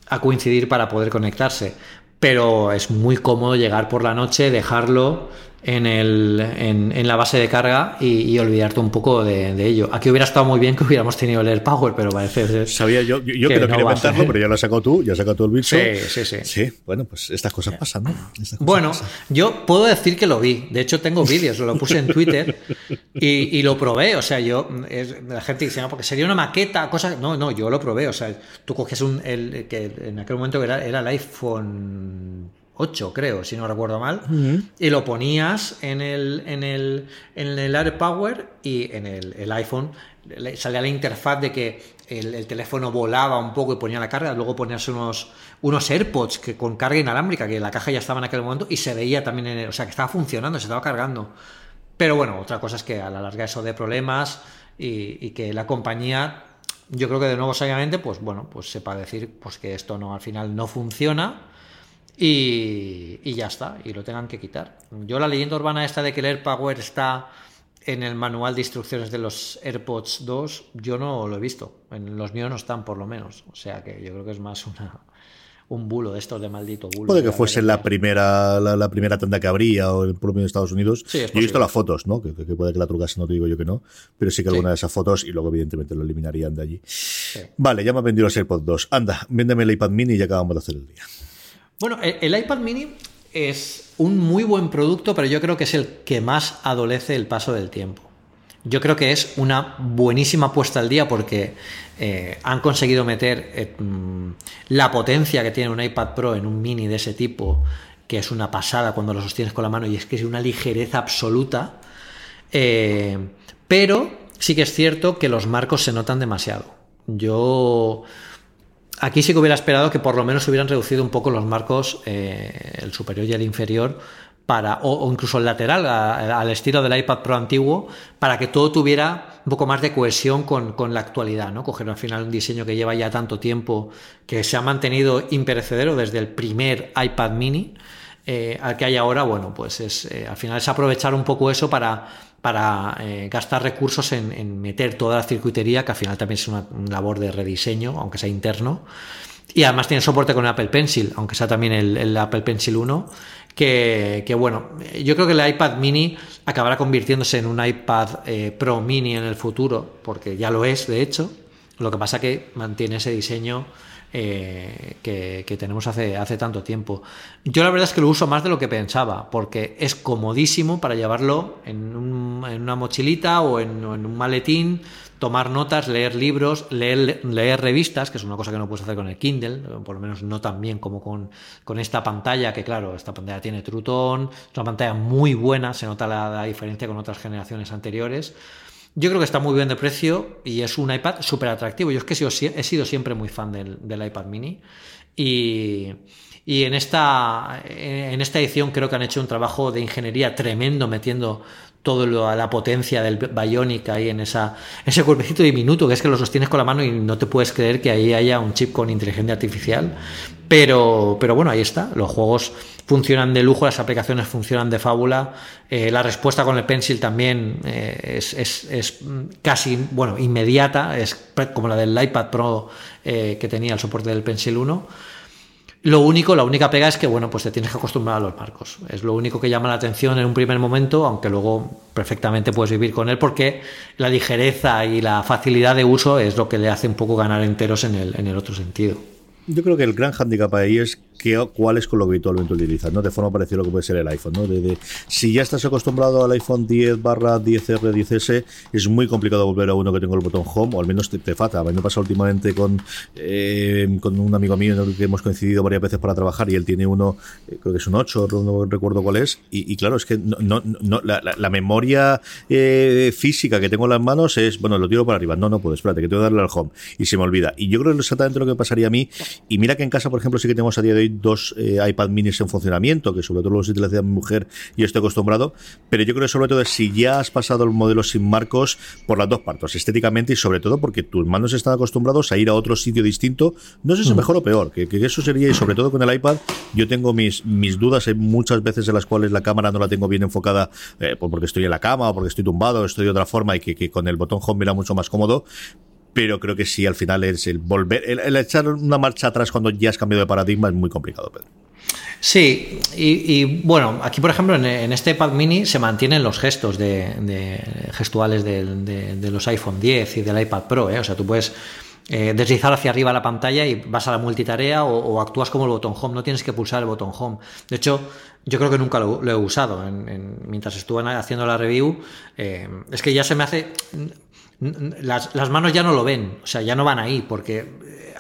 a, coincidir para poder conectarse. Pero es muy cómodo llegar por la noche, dejarlo en, el, en, la base de carga y, olvidarte un poco de, ello. Aquí hubiera estado muy bien que hubiéramos tenido el AirPower, pero parece Sabía yo, yo, que, no quería inventarlo, pero ya lo has sacado tú, ya has sacado tú el bicho. Sí, sí, sí. Sí, bueno, pues estas cosas pasan, ¿no? bueno, yo puedo decir que lo vi. De hecho, tengo vídeos, lo puse en Twitter y, lo probé. O sea, yo, la gente dice, no, porque sería una maqueta, cosa. No, no, yo lo probé. O sea, tú coges un. El, que en aquel momento era, era el iPhone 8, creo, si no recuerdo mal, y lo ponías en el, en el, en el AirPower y en el, iPhone salía la interfaz de que el, teléfono volaba un poco y ponía la carga, luego ponías unos, unos AirPods que con carga inalámbrica, que la caja ya estaba en aquel momento y se veía también en el, o sea, que estaba funcionando, se estaba cargando. Pero bueno, otra cosa es que a la larga eso de problemas y, y que la compañía yo creo que de nuevo sabiamente pues bueno pues sepa decir pues que esto no al final no funciona y, ya está, y lo tengan que quitar. Yo la leyenda urbana esta de que el AirPower está en el manual de instrucciones de los AirPods 2, yo no lo he visto. En los míos no están, por lo menos. O sea que yo creo que es más una, un bulo de estos de maldito bulo. Puede que fuese la primera, la, primera tanda que habría, o lo menos en Estados Unidos. yo he visto las fotos, ¿no? Que, puede que la trucase, no te digo yo que no. Pero sí que alguna de esas fotos, y luego, evidentemente, lo eliminarían de allí. Vale, ya me han vendido los AirPods 2. Anda, véndeme el iPad mini y ya acabamos de hacer el día. Bueno, el, iPad mini es un muy buen producto, pero yo creo que es el que más adolece el paso del tiempo. Yo creo que es una buenísima puesta al día porque eh, han conseguido meter eh, mm, la potencia que tiene un iPad Pro en un mini de ese tipo, que es una pasada cuando lo sostienes con la mano y es que es una ligereza absoluta. Eh, pero sí que es cierto que los marcos se notan demasiado. Yo aquí sí que hubiera esperado que por lo menos hubieran reducido un poco los marcos, eh, el superior y el inferior, para, o, incluso el lateral, al estilo del iPad Pro antiguo, para que todo tuviera un poco más de cohesión con, la actualidad, ¿no? Coger al final un diseño que lleva ya tanto tiempo, que se ha mantenido imperecedero desde el primer iPad mini, eh, al que hay ahora, bueno, pues es, eh, al final es aprovechar un poco eso para, para eh, gastar recursos en, meter toda la circuitería, que al final también es una, labor de rediseño, aunque sea interno. Y además tiene soporte con el Apple Pencil, aunque sea también el, Apple Pencil 1, que, bueno, yo creo que el iPad mini acabará convirtiéndose en un iPad Pro mini en el futuro, porque ya lo es, de hecho. Lo que pasa que mantiene ese diseño eh, que, tenemos hace, hace tanto tiempo. Yo la verdad es que lo uso más de lo que pensaba, porque es comodísimo para llevarlo en, una mochilita o en, un maletín, tomar notas, leer libros, leer, revistas, que es una cosa que no puedes hacer con el Kindle, por lo menos no tan bien como con, con esta pantalla, que claro, esta pantalla tiene Trutón, es una pantalla muy buena, se nota la diferencia con otras generaciones anteriores. Yo creo que está muy bien de precio y es un iPad súper atractivo. Yo es que he sido, siempre muy fan del, iPad mini y, en, esta, en esta edición creo que han hecho un trabajo de ingeniería tremendo metiendo todo a la potencia del Bionic ahí en esa, ese cuerpecito diminuto que es que lo sostienes con la mano y no te puedes creer que ahí haya un chip con inteligencia artificial. Pero, pero bueno, ahí está. Los juegos funcionan de lujo, las aplicaciones funcionan de fábula. Eh, la respuesta con el Pencil también eh, es, es, casi, bueno, inmediata. Es como la del iPad Pro eh, que tenía el soporte del Pencil 1. Lo único, la única pega es que, bueno, pues te tienes que acostumbrar a los marcos. Es lo único que llama la atención en un primer momento, aunque luego perfectamente puedes vivir con él, porque la ligereza y la facilidad de uso es lo que le hace un poco ganar enteros en el, en el otro sentido. Yo creo que el gran handicap ahí es que, cuál es con lo que habitualmente utilizas, ¿no? De forma parecida a lo que puede ser el iPhone, ¿no? De, si ya estás acostumbrado al iPhone 10 barra 10R, 10S, es muy complicado volver a uno que tenga el botón Home, o al menos te, te falta. A mí me últimamente con, eh, con un amigo mío que hemos coincidido varias veces para trabajar y él tiene uno, eh, creo que es un 8, no recuerdo cuál es, y, claro, es que no, no, la, memoria eh, física que tengo en las manos es, bueno, lo tiro para arriba, no, no puedo, espérate, que tengo que darle al Home, y se me olvida. Y yo creo exactamente lo que pasaría a mí, y mira que en casa, por ejemplo, sí que tenemos a día de hoy dos eh, iPad minis en funcionamiento, que sobre todo los utiliza mi mujer y estoy acostumbrado, pero yo creo que sobre todo si ya has pasado el modelo sin marcos por las dos partes, estéticamente y sobre todo porque tus manos están acostumbrados a ir a otro sitio distinto, no sé si mm. mejor o peor, que, eso sería, y sobre todo con el iPad, yo tengo mis, mis dudas, hay muchas veces en las cuales la cámara no la tengo bien enfocada eh, pues porque estoy en la cama o porque estoy tumbado, o estoy de otra forma y que, que con el botón home era mucho más cómodo, pero creo que sí, al final es el volver, el, echar una marcha atrás cuando ya has cambiado de paradigma es muy complicado, Pedro. Sí, y, bueno, aquí por ejemplo en, este iPad mini se mantienen los gestos de, gestuales de, los iPhone 10 y del iPad Pro, ¿eh? o sea, tú puedes eh, deslizar hacia arriba la pantalla y vas a la multitarea o, actúas como el botón home, no tienes que pulsar el botón home. De hecho, yo creo que nunca lo, he usado mientras estuve haciendo la review. Eh, es que ya se me hace las, las, manos ya no lo ven, o sea, ya no van ahí, porque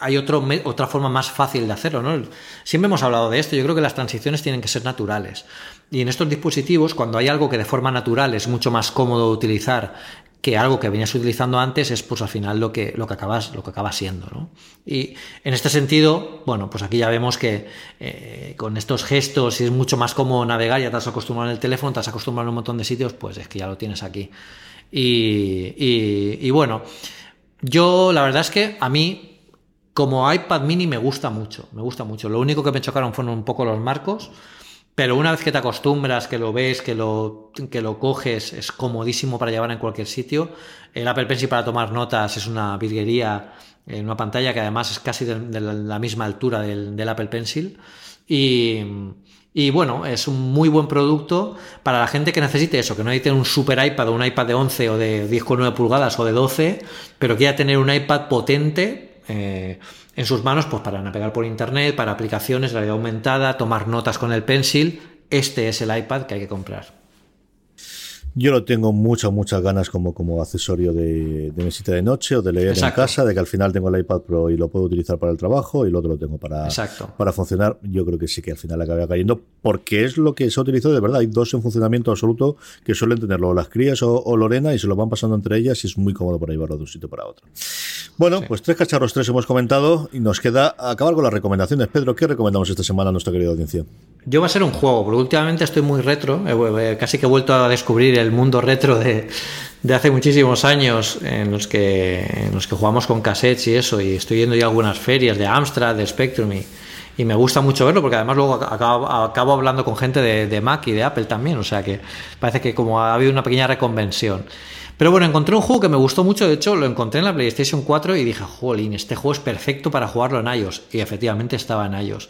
hay otro, otra forma más fácil de hacerlo, ¿no? Siempre hemos hablado de esto, yo creo que las transiciones tienen que ser naturales. Y en estos dispositivos, cuando hay algo que de forma natural es mucho más cómodo utilizar que algo que venías utilizando antes es pues al final lo que, lo que acabas, lo que acaba siendo. ¿no? Y en este sentido, bueno, pues aquí ya vemos que eh, con estos gestos, es mucho más cómodo navegar, ya te has acostumbrado en el teléfono, te has acostumbrado en un montón de sitios, pues es que ya lo tienes aquí. Y, bueno, yo la verdad es que a mí, como iPad mini, me gusta mucho, me gusta mucho. Lo único que me chocaron fueron un poco los marcos, pero una vez que te acostumbras, que lo ves, que lo, que lo coges, es comodísimo para llevar en cualquier sitio. El Apple Pencil para tomar notas es una virguería en una pantalla que además es casi de, la misma altura del, del Apple Pencil. Y, y bueno, es un muy buen producto para la gente que necesite eso, que no necesite un super iPad o un iPad de 11 o de 10,9 pulgadas o de 12, pero quiera tener un iPad potente eh, en sus manos pues para navegar por internet, para aplicaciones, realidad aumentada, tomar notas con el pencil. Este es el iPad que hay que comprar. Yo lo tengo muchas, muchas ganas como, como accesorio de, de mesita de noche o de leer en casa, de que al final tengo el iPad Pro y lo puedo utilizar para el trabajo y el otro lo tengo para, para funcionar. Yo creo que sí que al final acaba cayendo porque es lo que se ha utilizado de verdad. Hay dos en funcionamiento absoluto que suelen tenerlo, las crías o, Lorena, y se lo van pasando entre ellas y es muy cómodo para llevarlo de un sitio para otro. Bueno, pues tres cacharros, tres hemos comentado y nos queda acabar con las recomendaciones. Pedro, ¿qué recomendamos esta semana a nuestra querida audiencia? Yo va a ser un juego, porque últimamente estoy muy retro, casi que he vuelto a descubrir el mundo retro de, hace muchísimos años en los, que, en los que jugamos con cassettes y eso, y estoy yendo ya a algunas ferias de Amstrad, de Spectrum, y, me gusta mucho verlo, porque además luego acabo, acabo hablando con gente de, Mac y de Apple también, o sea que parece que como ha habido una pequeña reconvención. Pero bueno, encontré un juego que me gustó mucho, de hecho lo encontré en la PlayStation 4 y dije, jolín, este juego es perfecto para jugarlo en iOS, y efectivamente estaba en iOS.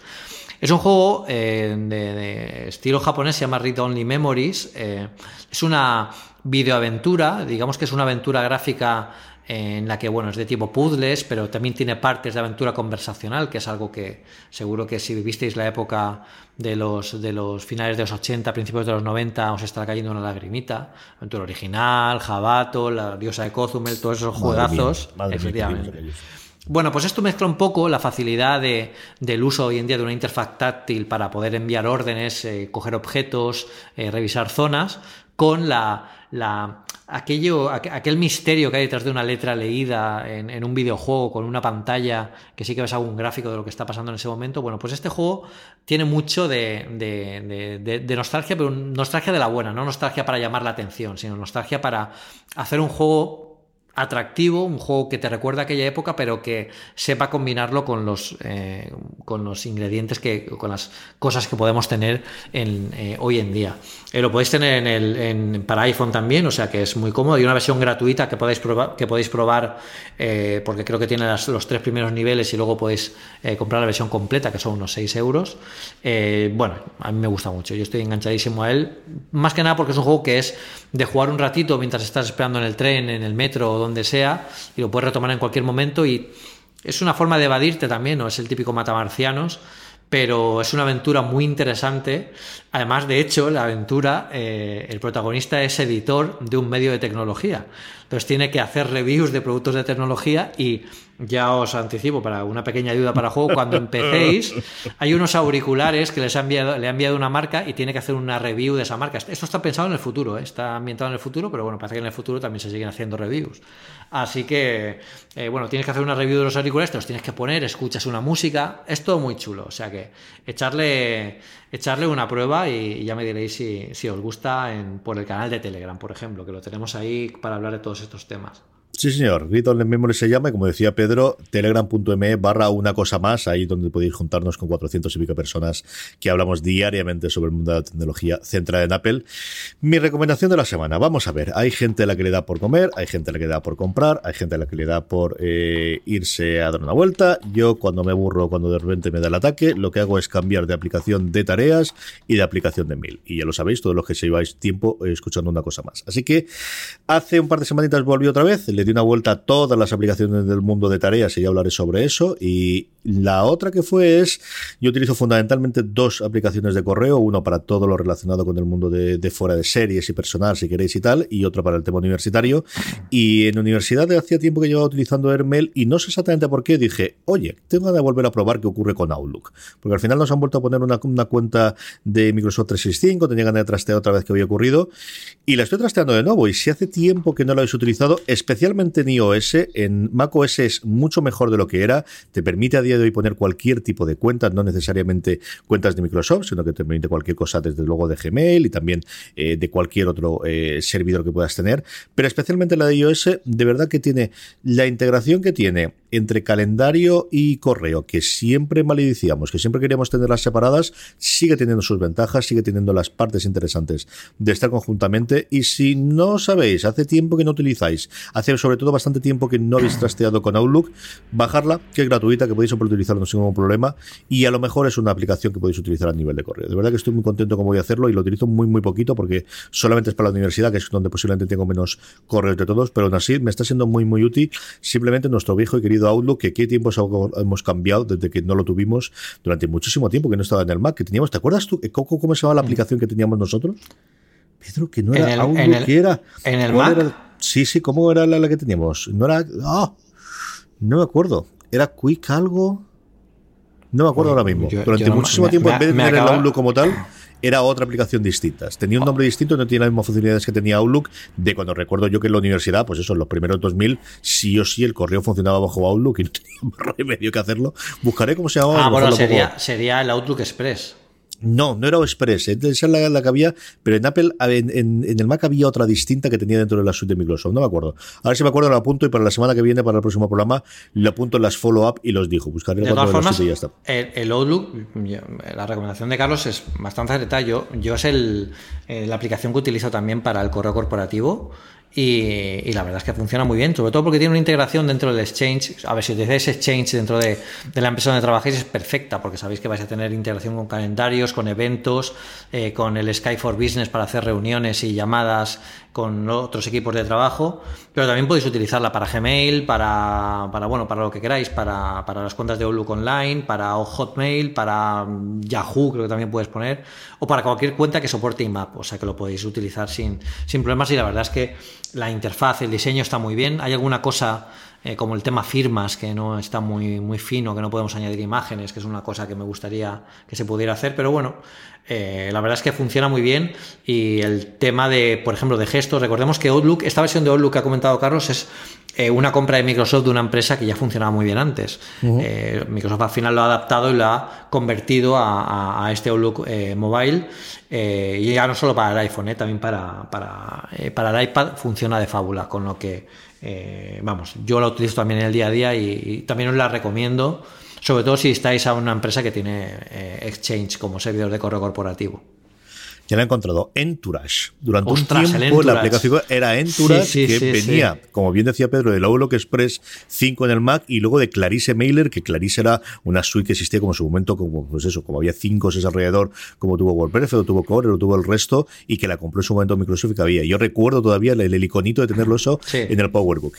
Es un juego eh, de, estilo japonés, se llama Read Only Memories. Eh, es una videoaventura, digamos que es una aventura gráfica en la que, bueno, es de tipo puzzles, pero también tiene partes de aventura conversacional, que es algo que seguro que si vivisteis la época de los, de los finales de los 80, principios de los 90, os estará cayendo una lagrimita. Aventura original, Jabato, la diosa de Cozumel, todos esos juegazos. efectivamente. Bueno, pues esto mezcla un poco la facilidad del uso hoy en día de una interfaz táctil para poder enviar órdenes, eh, coger objetos, eh, revisar zonas, con la, aquello, aquel misterio que hay detrás de una letra leída en, un videojuego con una pantalla que sí que ves algún gráfico de lo que está pasando en ese momento. Bueno, pues este juego tiene mucho de, de nostalgia, pero nostalgia de la buena, no nostalgia para llamar la atención, sino nostalgia para hacer un juego atractivo, un juego que te recuerda aquella época, pero que sepa combinarlo con los, eh, con los ingredientes, que, con las cosas que podemos tener en, eh, hoy en día. Eh, lo podéis tener en el, para iPhone también, o sea que es muy cómodo. Y una versión gratuita que podéis probar, que podéis probar porque creo que tiene los tres primeros niveles y luego podéis comprar la versión completa, que son unos 6 euros. bueno, a mí me gusta mucho, yo estoy enganchadísimo a él, más que nada porque es un juego que es de jugar un ratito mientras estás esperando en el tren, en el metro o donde sea, y lo puedes retomar en cualquier momento y es una forma de evadirte también, no es el típico matamarcianos, pero es una aventura muy interesante. Además, de hecho, la aventura, eh, el protagonista es editor de un medio de tecnología. Entonces tiene que hacer reviews de productos de tecnología y ya os anticipo para una pequeña ayuda para el juego, cuando [LAUGHS] empecéis hay unos auriculares que les ha enviado, le ha enviado una marca y tiene que hacer una review de esa marca. Esto está pensado en el futuro, ¿eh? está ambientado en el futuro, pero bueno, parece que en el futuro también se siguen haciendo reviews. Así que, eh, bueno, tienes que hacer una review de los auriculares, te los tienes que poner, escuchas una música, es todo muy chulo, o sea que echarle, echarle una prueba y, ya me diréis si, si os gusta en, por el canal de Telegram, por ejemplo, que lo tenemos ahí para hablar de todos estos temas. Sí, señor. Read Only Memory se llama, y como decía Pedro, telegram.me barra una cosa más, ahí donde podéis juntarnos con 400 y pico personas que hablamos diariamente sobre el mundo de la tecnología centrada en Apple. Mi recomendación de la semana, vamos a ver, hay gente a la que le da por comer, hay gente a la que le da por comprar, hay gente a la que le da por eh, irse a dar una vuelta. Yo cuando me aburro, cuando de repente me da el ataque, lo que hago es cambiar de aplicación de tareas y de aplicación de mail. Y ya lo sabéis, todos los que se lleváis tiempo eh, escuchando una cosa más. Así que hace un par de semanitas volví otra vez, di una vuelta a todas las aplicaciones del mundo de tareas y ya hablaré sobre eso. Y la otra que fue es, yo utilizo fundamentalmente dos aplicaciones de correo, uno para todo lo relacionado con el mundo de, fuera de series y personal, si queréis y tal, y otro para el tema universitario. Y en universidad hacía tiempo que llevaba utilizando Airmail y no sé exactamente por qué, dije, oye, tengo que volver a probar qué ocurre con Outlook. Porque al final nos han vuelto a poner una, una cuenta de Microsoft 365, tenía ganas de trastear otra vez que había ocurrido, y la estoy trasteando de nuevo. Y si hace tiempo que no lo habéis utilizado, especialmente en iOS, en macOS es mucho mejor de lo que era, te permite a día de hoy poner cualquier tipo de cuentas, no necesariamente cuentas de Microsoft, sino que te permite cualquier cosa desde luego de Gmail y también eh, de cualquier otro eh, servidor que puedas tener, pero especialmente la de iOS, de verdad que tiene la integración que tiene entre calendario y correo, que siempre maledicíamos, que siempre queríamos tenerlas separadas, sigue teniendo sus ventajas, sigue teniendo las partes interesantes de estar conjuntamente. Y si no sabéis, hace tiempo que no utilizáis, hace sobre todo bastante tiempo que no habéis trasteado con Outlook, bajarla, que es gratuita, que podéis utilizarla sin ningún problema. Y a lo mejor es una aplicación que podéis utilizar a nivel de correo. De verdad que estoy muy contento como voy a hacerlo y lo utilizo muy, muy poquito porque solamente es para la universidad, que es donde posiblemente tengo menos correos de todos, pero aún así me está siendo muy, muy útil. Simplemente nuestro viejo y querido Outlook, que qué tiempos hemos cambiado desde que no lo tuvimos durante muchísimo tiempo, que no estaba en el Mac, que teníamos, ¿te acuerdas tú cómo, cómo se llama la mm. aplicación que teníamos nosotros? Pedro, que no era el, Outlook, en el, que era. ¿En el Mac? Era? Sí, sí, ¿cómo era la, la, que teníamos? No era. ¡Ah! no me acuerdo. ¿Era Quick algo? No me acuerdo Oye, ahora mismo. Yo, Durante yo muchísimo me, tiempo, me, en vez de tener acaba... el Outlook como tal, era otra aplicación distinta. Tenía un nombre distinto, no tenía las mismas funcionalidades que tenía Outlook. De cuando recuerdo yo que en la universidad, pues eso, en los primeros 2000, sí o sí el correo funcionaba bajo Outlook y no tenía más [LAUGHS] remedio que hacerlo. Buscaré cómo se llamaba. Ah, bueno, sería, sería el Outlook Express. No, no era Express, esa es la, la, que había, pero en Apple, en, en, en, el Mac había otra distinta que tenía dentro de la suite de Microsoft, no me acuerdo. A ver si me acuerdo, lo apunto y para la semana que viene, para el próximo programa, lo apunto en las follow-up y los dijo. Buscaré de todas formas, y ya está. El, el, Outlook, la recomendación de Carlos es bastante acertada. Yo, yo es el, eh, la aplicación que utilizo también para el correo corporativo. Y, la verdad es que funciona muy bien, sobre todo porque tiene una integración dentro del Exchange. A ver, si utilizáis Exchange dentro de, de la empresa donde trabajáis es perfecta, porque sabéis que vais a tener integración con calendarios, con eventos, eh, con el Sky for Business para hacer reuniones y llamadas con otros equipos de trabajo, pero también podéis utilizarla para Gmail, para, para bueno, para lo que queráis, para, para las cuentas de Outlook Online, para Hotmail, para Yahoo, creo que también puedes poner, o para cualquier cuenta que soporte IMAP, o sea que lo podéis utilizar sin, sin problemas. Y la verdad es que la interfaz, el diseño está muy bien. Hay alguna cosa eh, como el tema firmas que no está muy, muy fino, que no podemos añadir imágenes, que es una cosa que me gustaría que se pudiera hacer, pero bueno, eh, la verdad es que funciona muy bien y el tema de, por ejemplo, de gestos, recordemos que Outlook, esta versión de Outlook que ha comentado Carlos es eh, una compra de Microsoft de una empresa que ya funcionaba muy bien antes. Uh -huh. eh, Microsoft al final lo ha adaptado y lo ha convertido a, a, a este Outlook eh, mobile y ya no solo para el iPhone, también para, para, para, el iPad funciona de fábula, con lo que, vamos, yo la utilizo también en el día a día y, y también os la recomiendo sobre todo si estáis a una empresa que tiene Exchange como servidor de correo corporativo. Ya lo he encontrado, Entourage. Durante Ostras, un tiempo la aplicación era Entourage, sí, sí, que sí, venía, como bien decía Pedro, del Outlook Express 5 en el Mac y luego de Clarice Mailer, que Clarice era una suite que existía como en su momento, como pues eso, como había cinco o seis alrededor, como tuvo WordPress, o tuvo Core, o tuvo el resto, y que la compró en su momento Microsoft y que había. Yo recuerdo todavía el, el iconito de tenerlo eso en el PowerBook.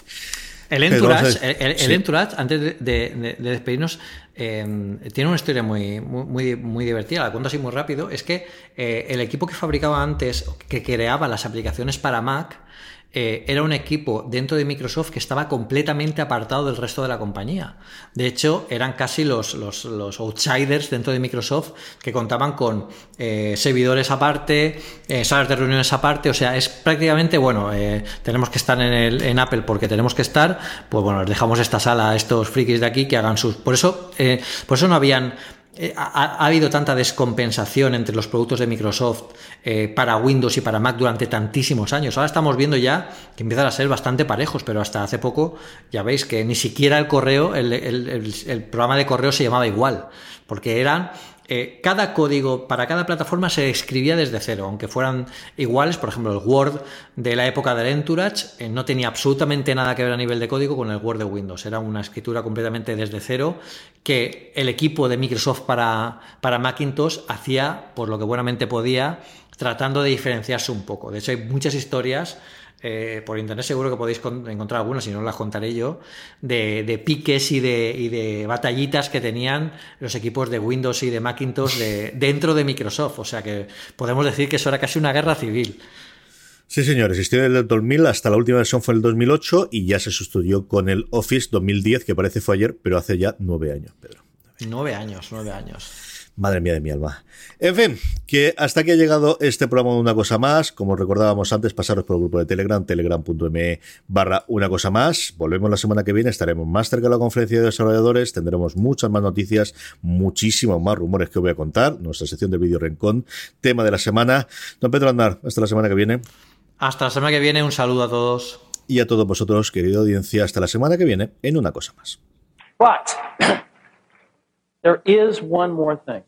El Entourage, el, el, el Entourage antes de, de, de despedirnos, eh, tiene una historia muy, muy, muy divertida, la cuento así muy rápido, es que eh, el equipo que fabricaba antes, que creaba las aplicaciones para Mac, eh, era un equipo dentro de Microsoft que estaba completamente apartado del resto de la compañía. De hecho, eran casi los, los, los outsiders dentro de Microsoft que contaban con eh, servidores aparte, eh, salas de reuniones aparte, o sea, es prácticamente, bueno, tenemos que estar en, el, en, Apple porque tenemos que estar, pues bueno, les dejamos esta sala a estos frikis de aquí que hagan sus... Por eso, por eso no habían ha, ha, habido tanta descompensación entre los productos de Microsoft eh, para Windows y para Mac durante tantísimos años. Ahora estamos viendo ya que empiezan a ser bastante parejos, pero hasta hace poco ya veis que ni siquiera el correo, el programa de correo se llamaba igual, porque eran eh, cada código para cada plataforma se escribía desde cero, aunque fueran iguales. Por ejemplo, el Word de la época del Entourage eh, no tenía absolutamente nada que ver a nivel de código con el Word de Windows. Era una escritura completamente desde cero que el equipo de Microsoft para, para Macintosh hacía por lo que buenamente podía, tratando de diferenciarse un poco. De hecho, hay muchas historias eh, por internet seguro que podéis encontrar algunas, si no las contaré yo, de, de piques y de, y de, batallitas que tenían los equipos de Windows y de Macintosh de, dentro de Microsoft. O sea que podemos decir que eso era casi una guerra civil. Sí, señor, existió desde el 2000 hasta la última versión fue el 2008 y ya se sustituyó con el Office 2010, que parece fue ayer, pero hace ya nueve años, Pedro. Nueve años, nueve años. Madre mía de mi alma. En fin, que hasta aquí ha llegado este programa de una cosa más. Como recordábamos antes, pasaros por el grupo de Telegram, telegram.me barra una cosa más. Volvemos la semana que viene, estaremos más cerca de la conferencia de desarrolladores, tendremos muchas más noticias, muchísimos más rumores que os voy a contar, nuestra sección de vídeo Rincón, tema de la semana. Don Pedro Andar, hasta la semana que viene. Hasta la semana que viene, un saludo a todos. Y a todos vosotros, querida audiencia, hasta la semana que viene en una cosa más. But there is one more thing.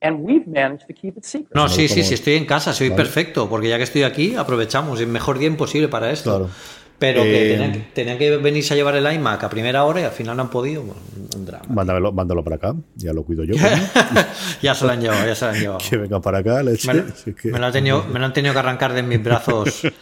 And we've managed to keep it secret. No, sí, sí, sí, estoy en casa, soy vale. perfecto, porque ya que estoy aquí, aprovechamos el mejor día imposible para esto. Claro. Pero que eh, tenían, tenían, que venirse a llevar el iMac a primera hora y al final no han podido. Bueno, un drama. Mándalo, mándalo para acá, ya lo cuido yo. [LAUGHS] ya se lo han llevado, ya se lo han llevado. Que venga para acá, leche. Me, que... me, lo han tenido, me lo han tenido que arrancar de mis brazos. [LAUGHS]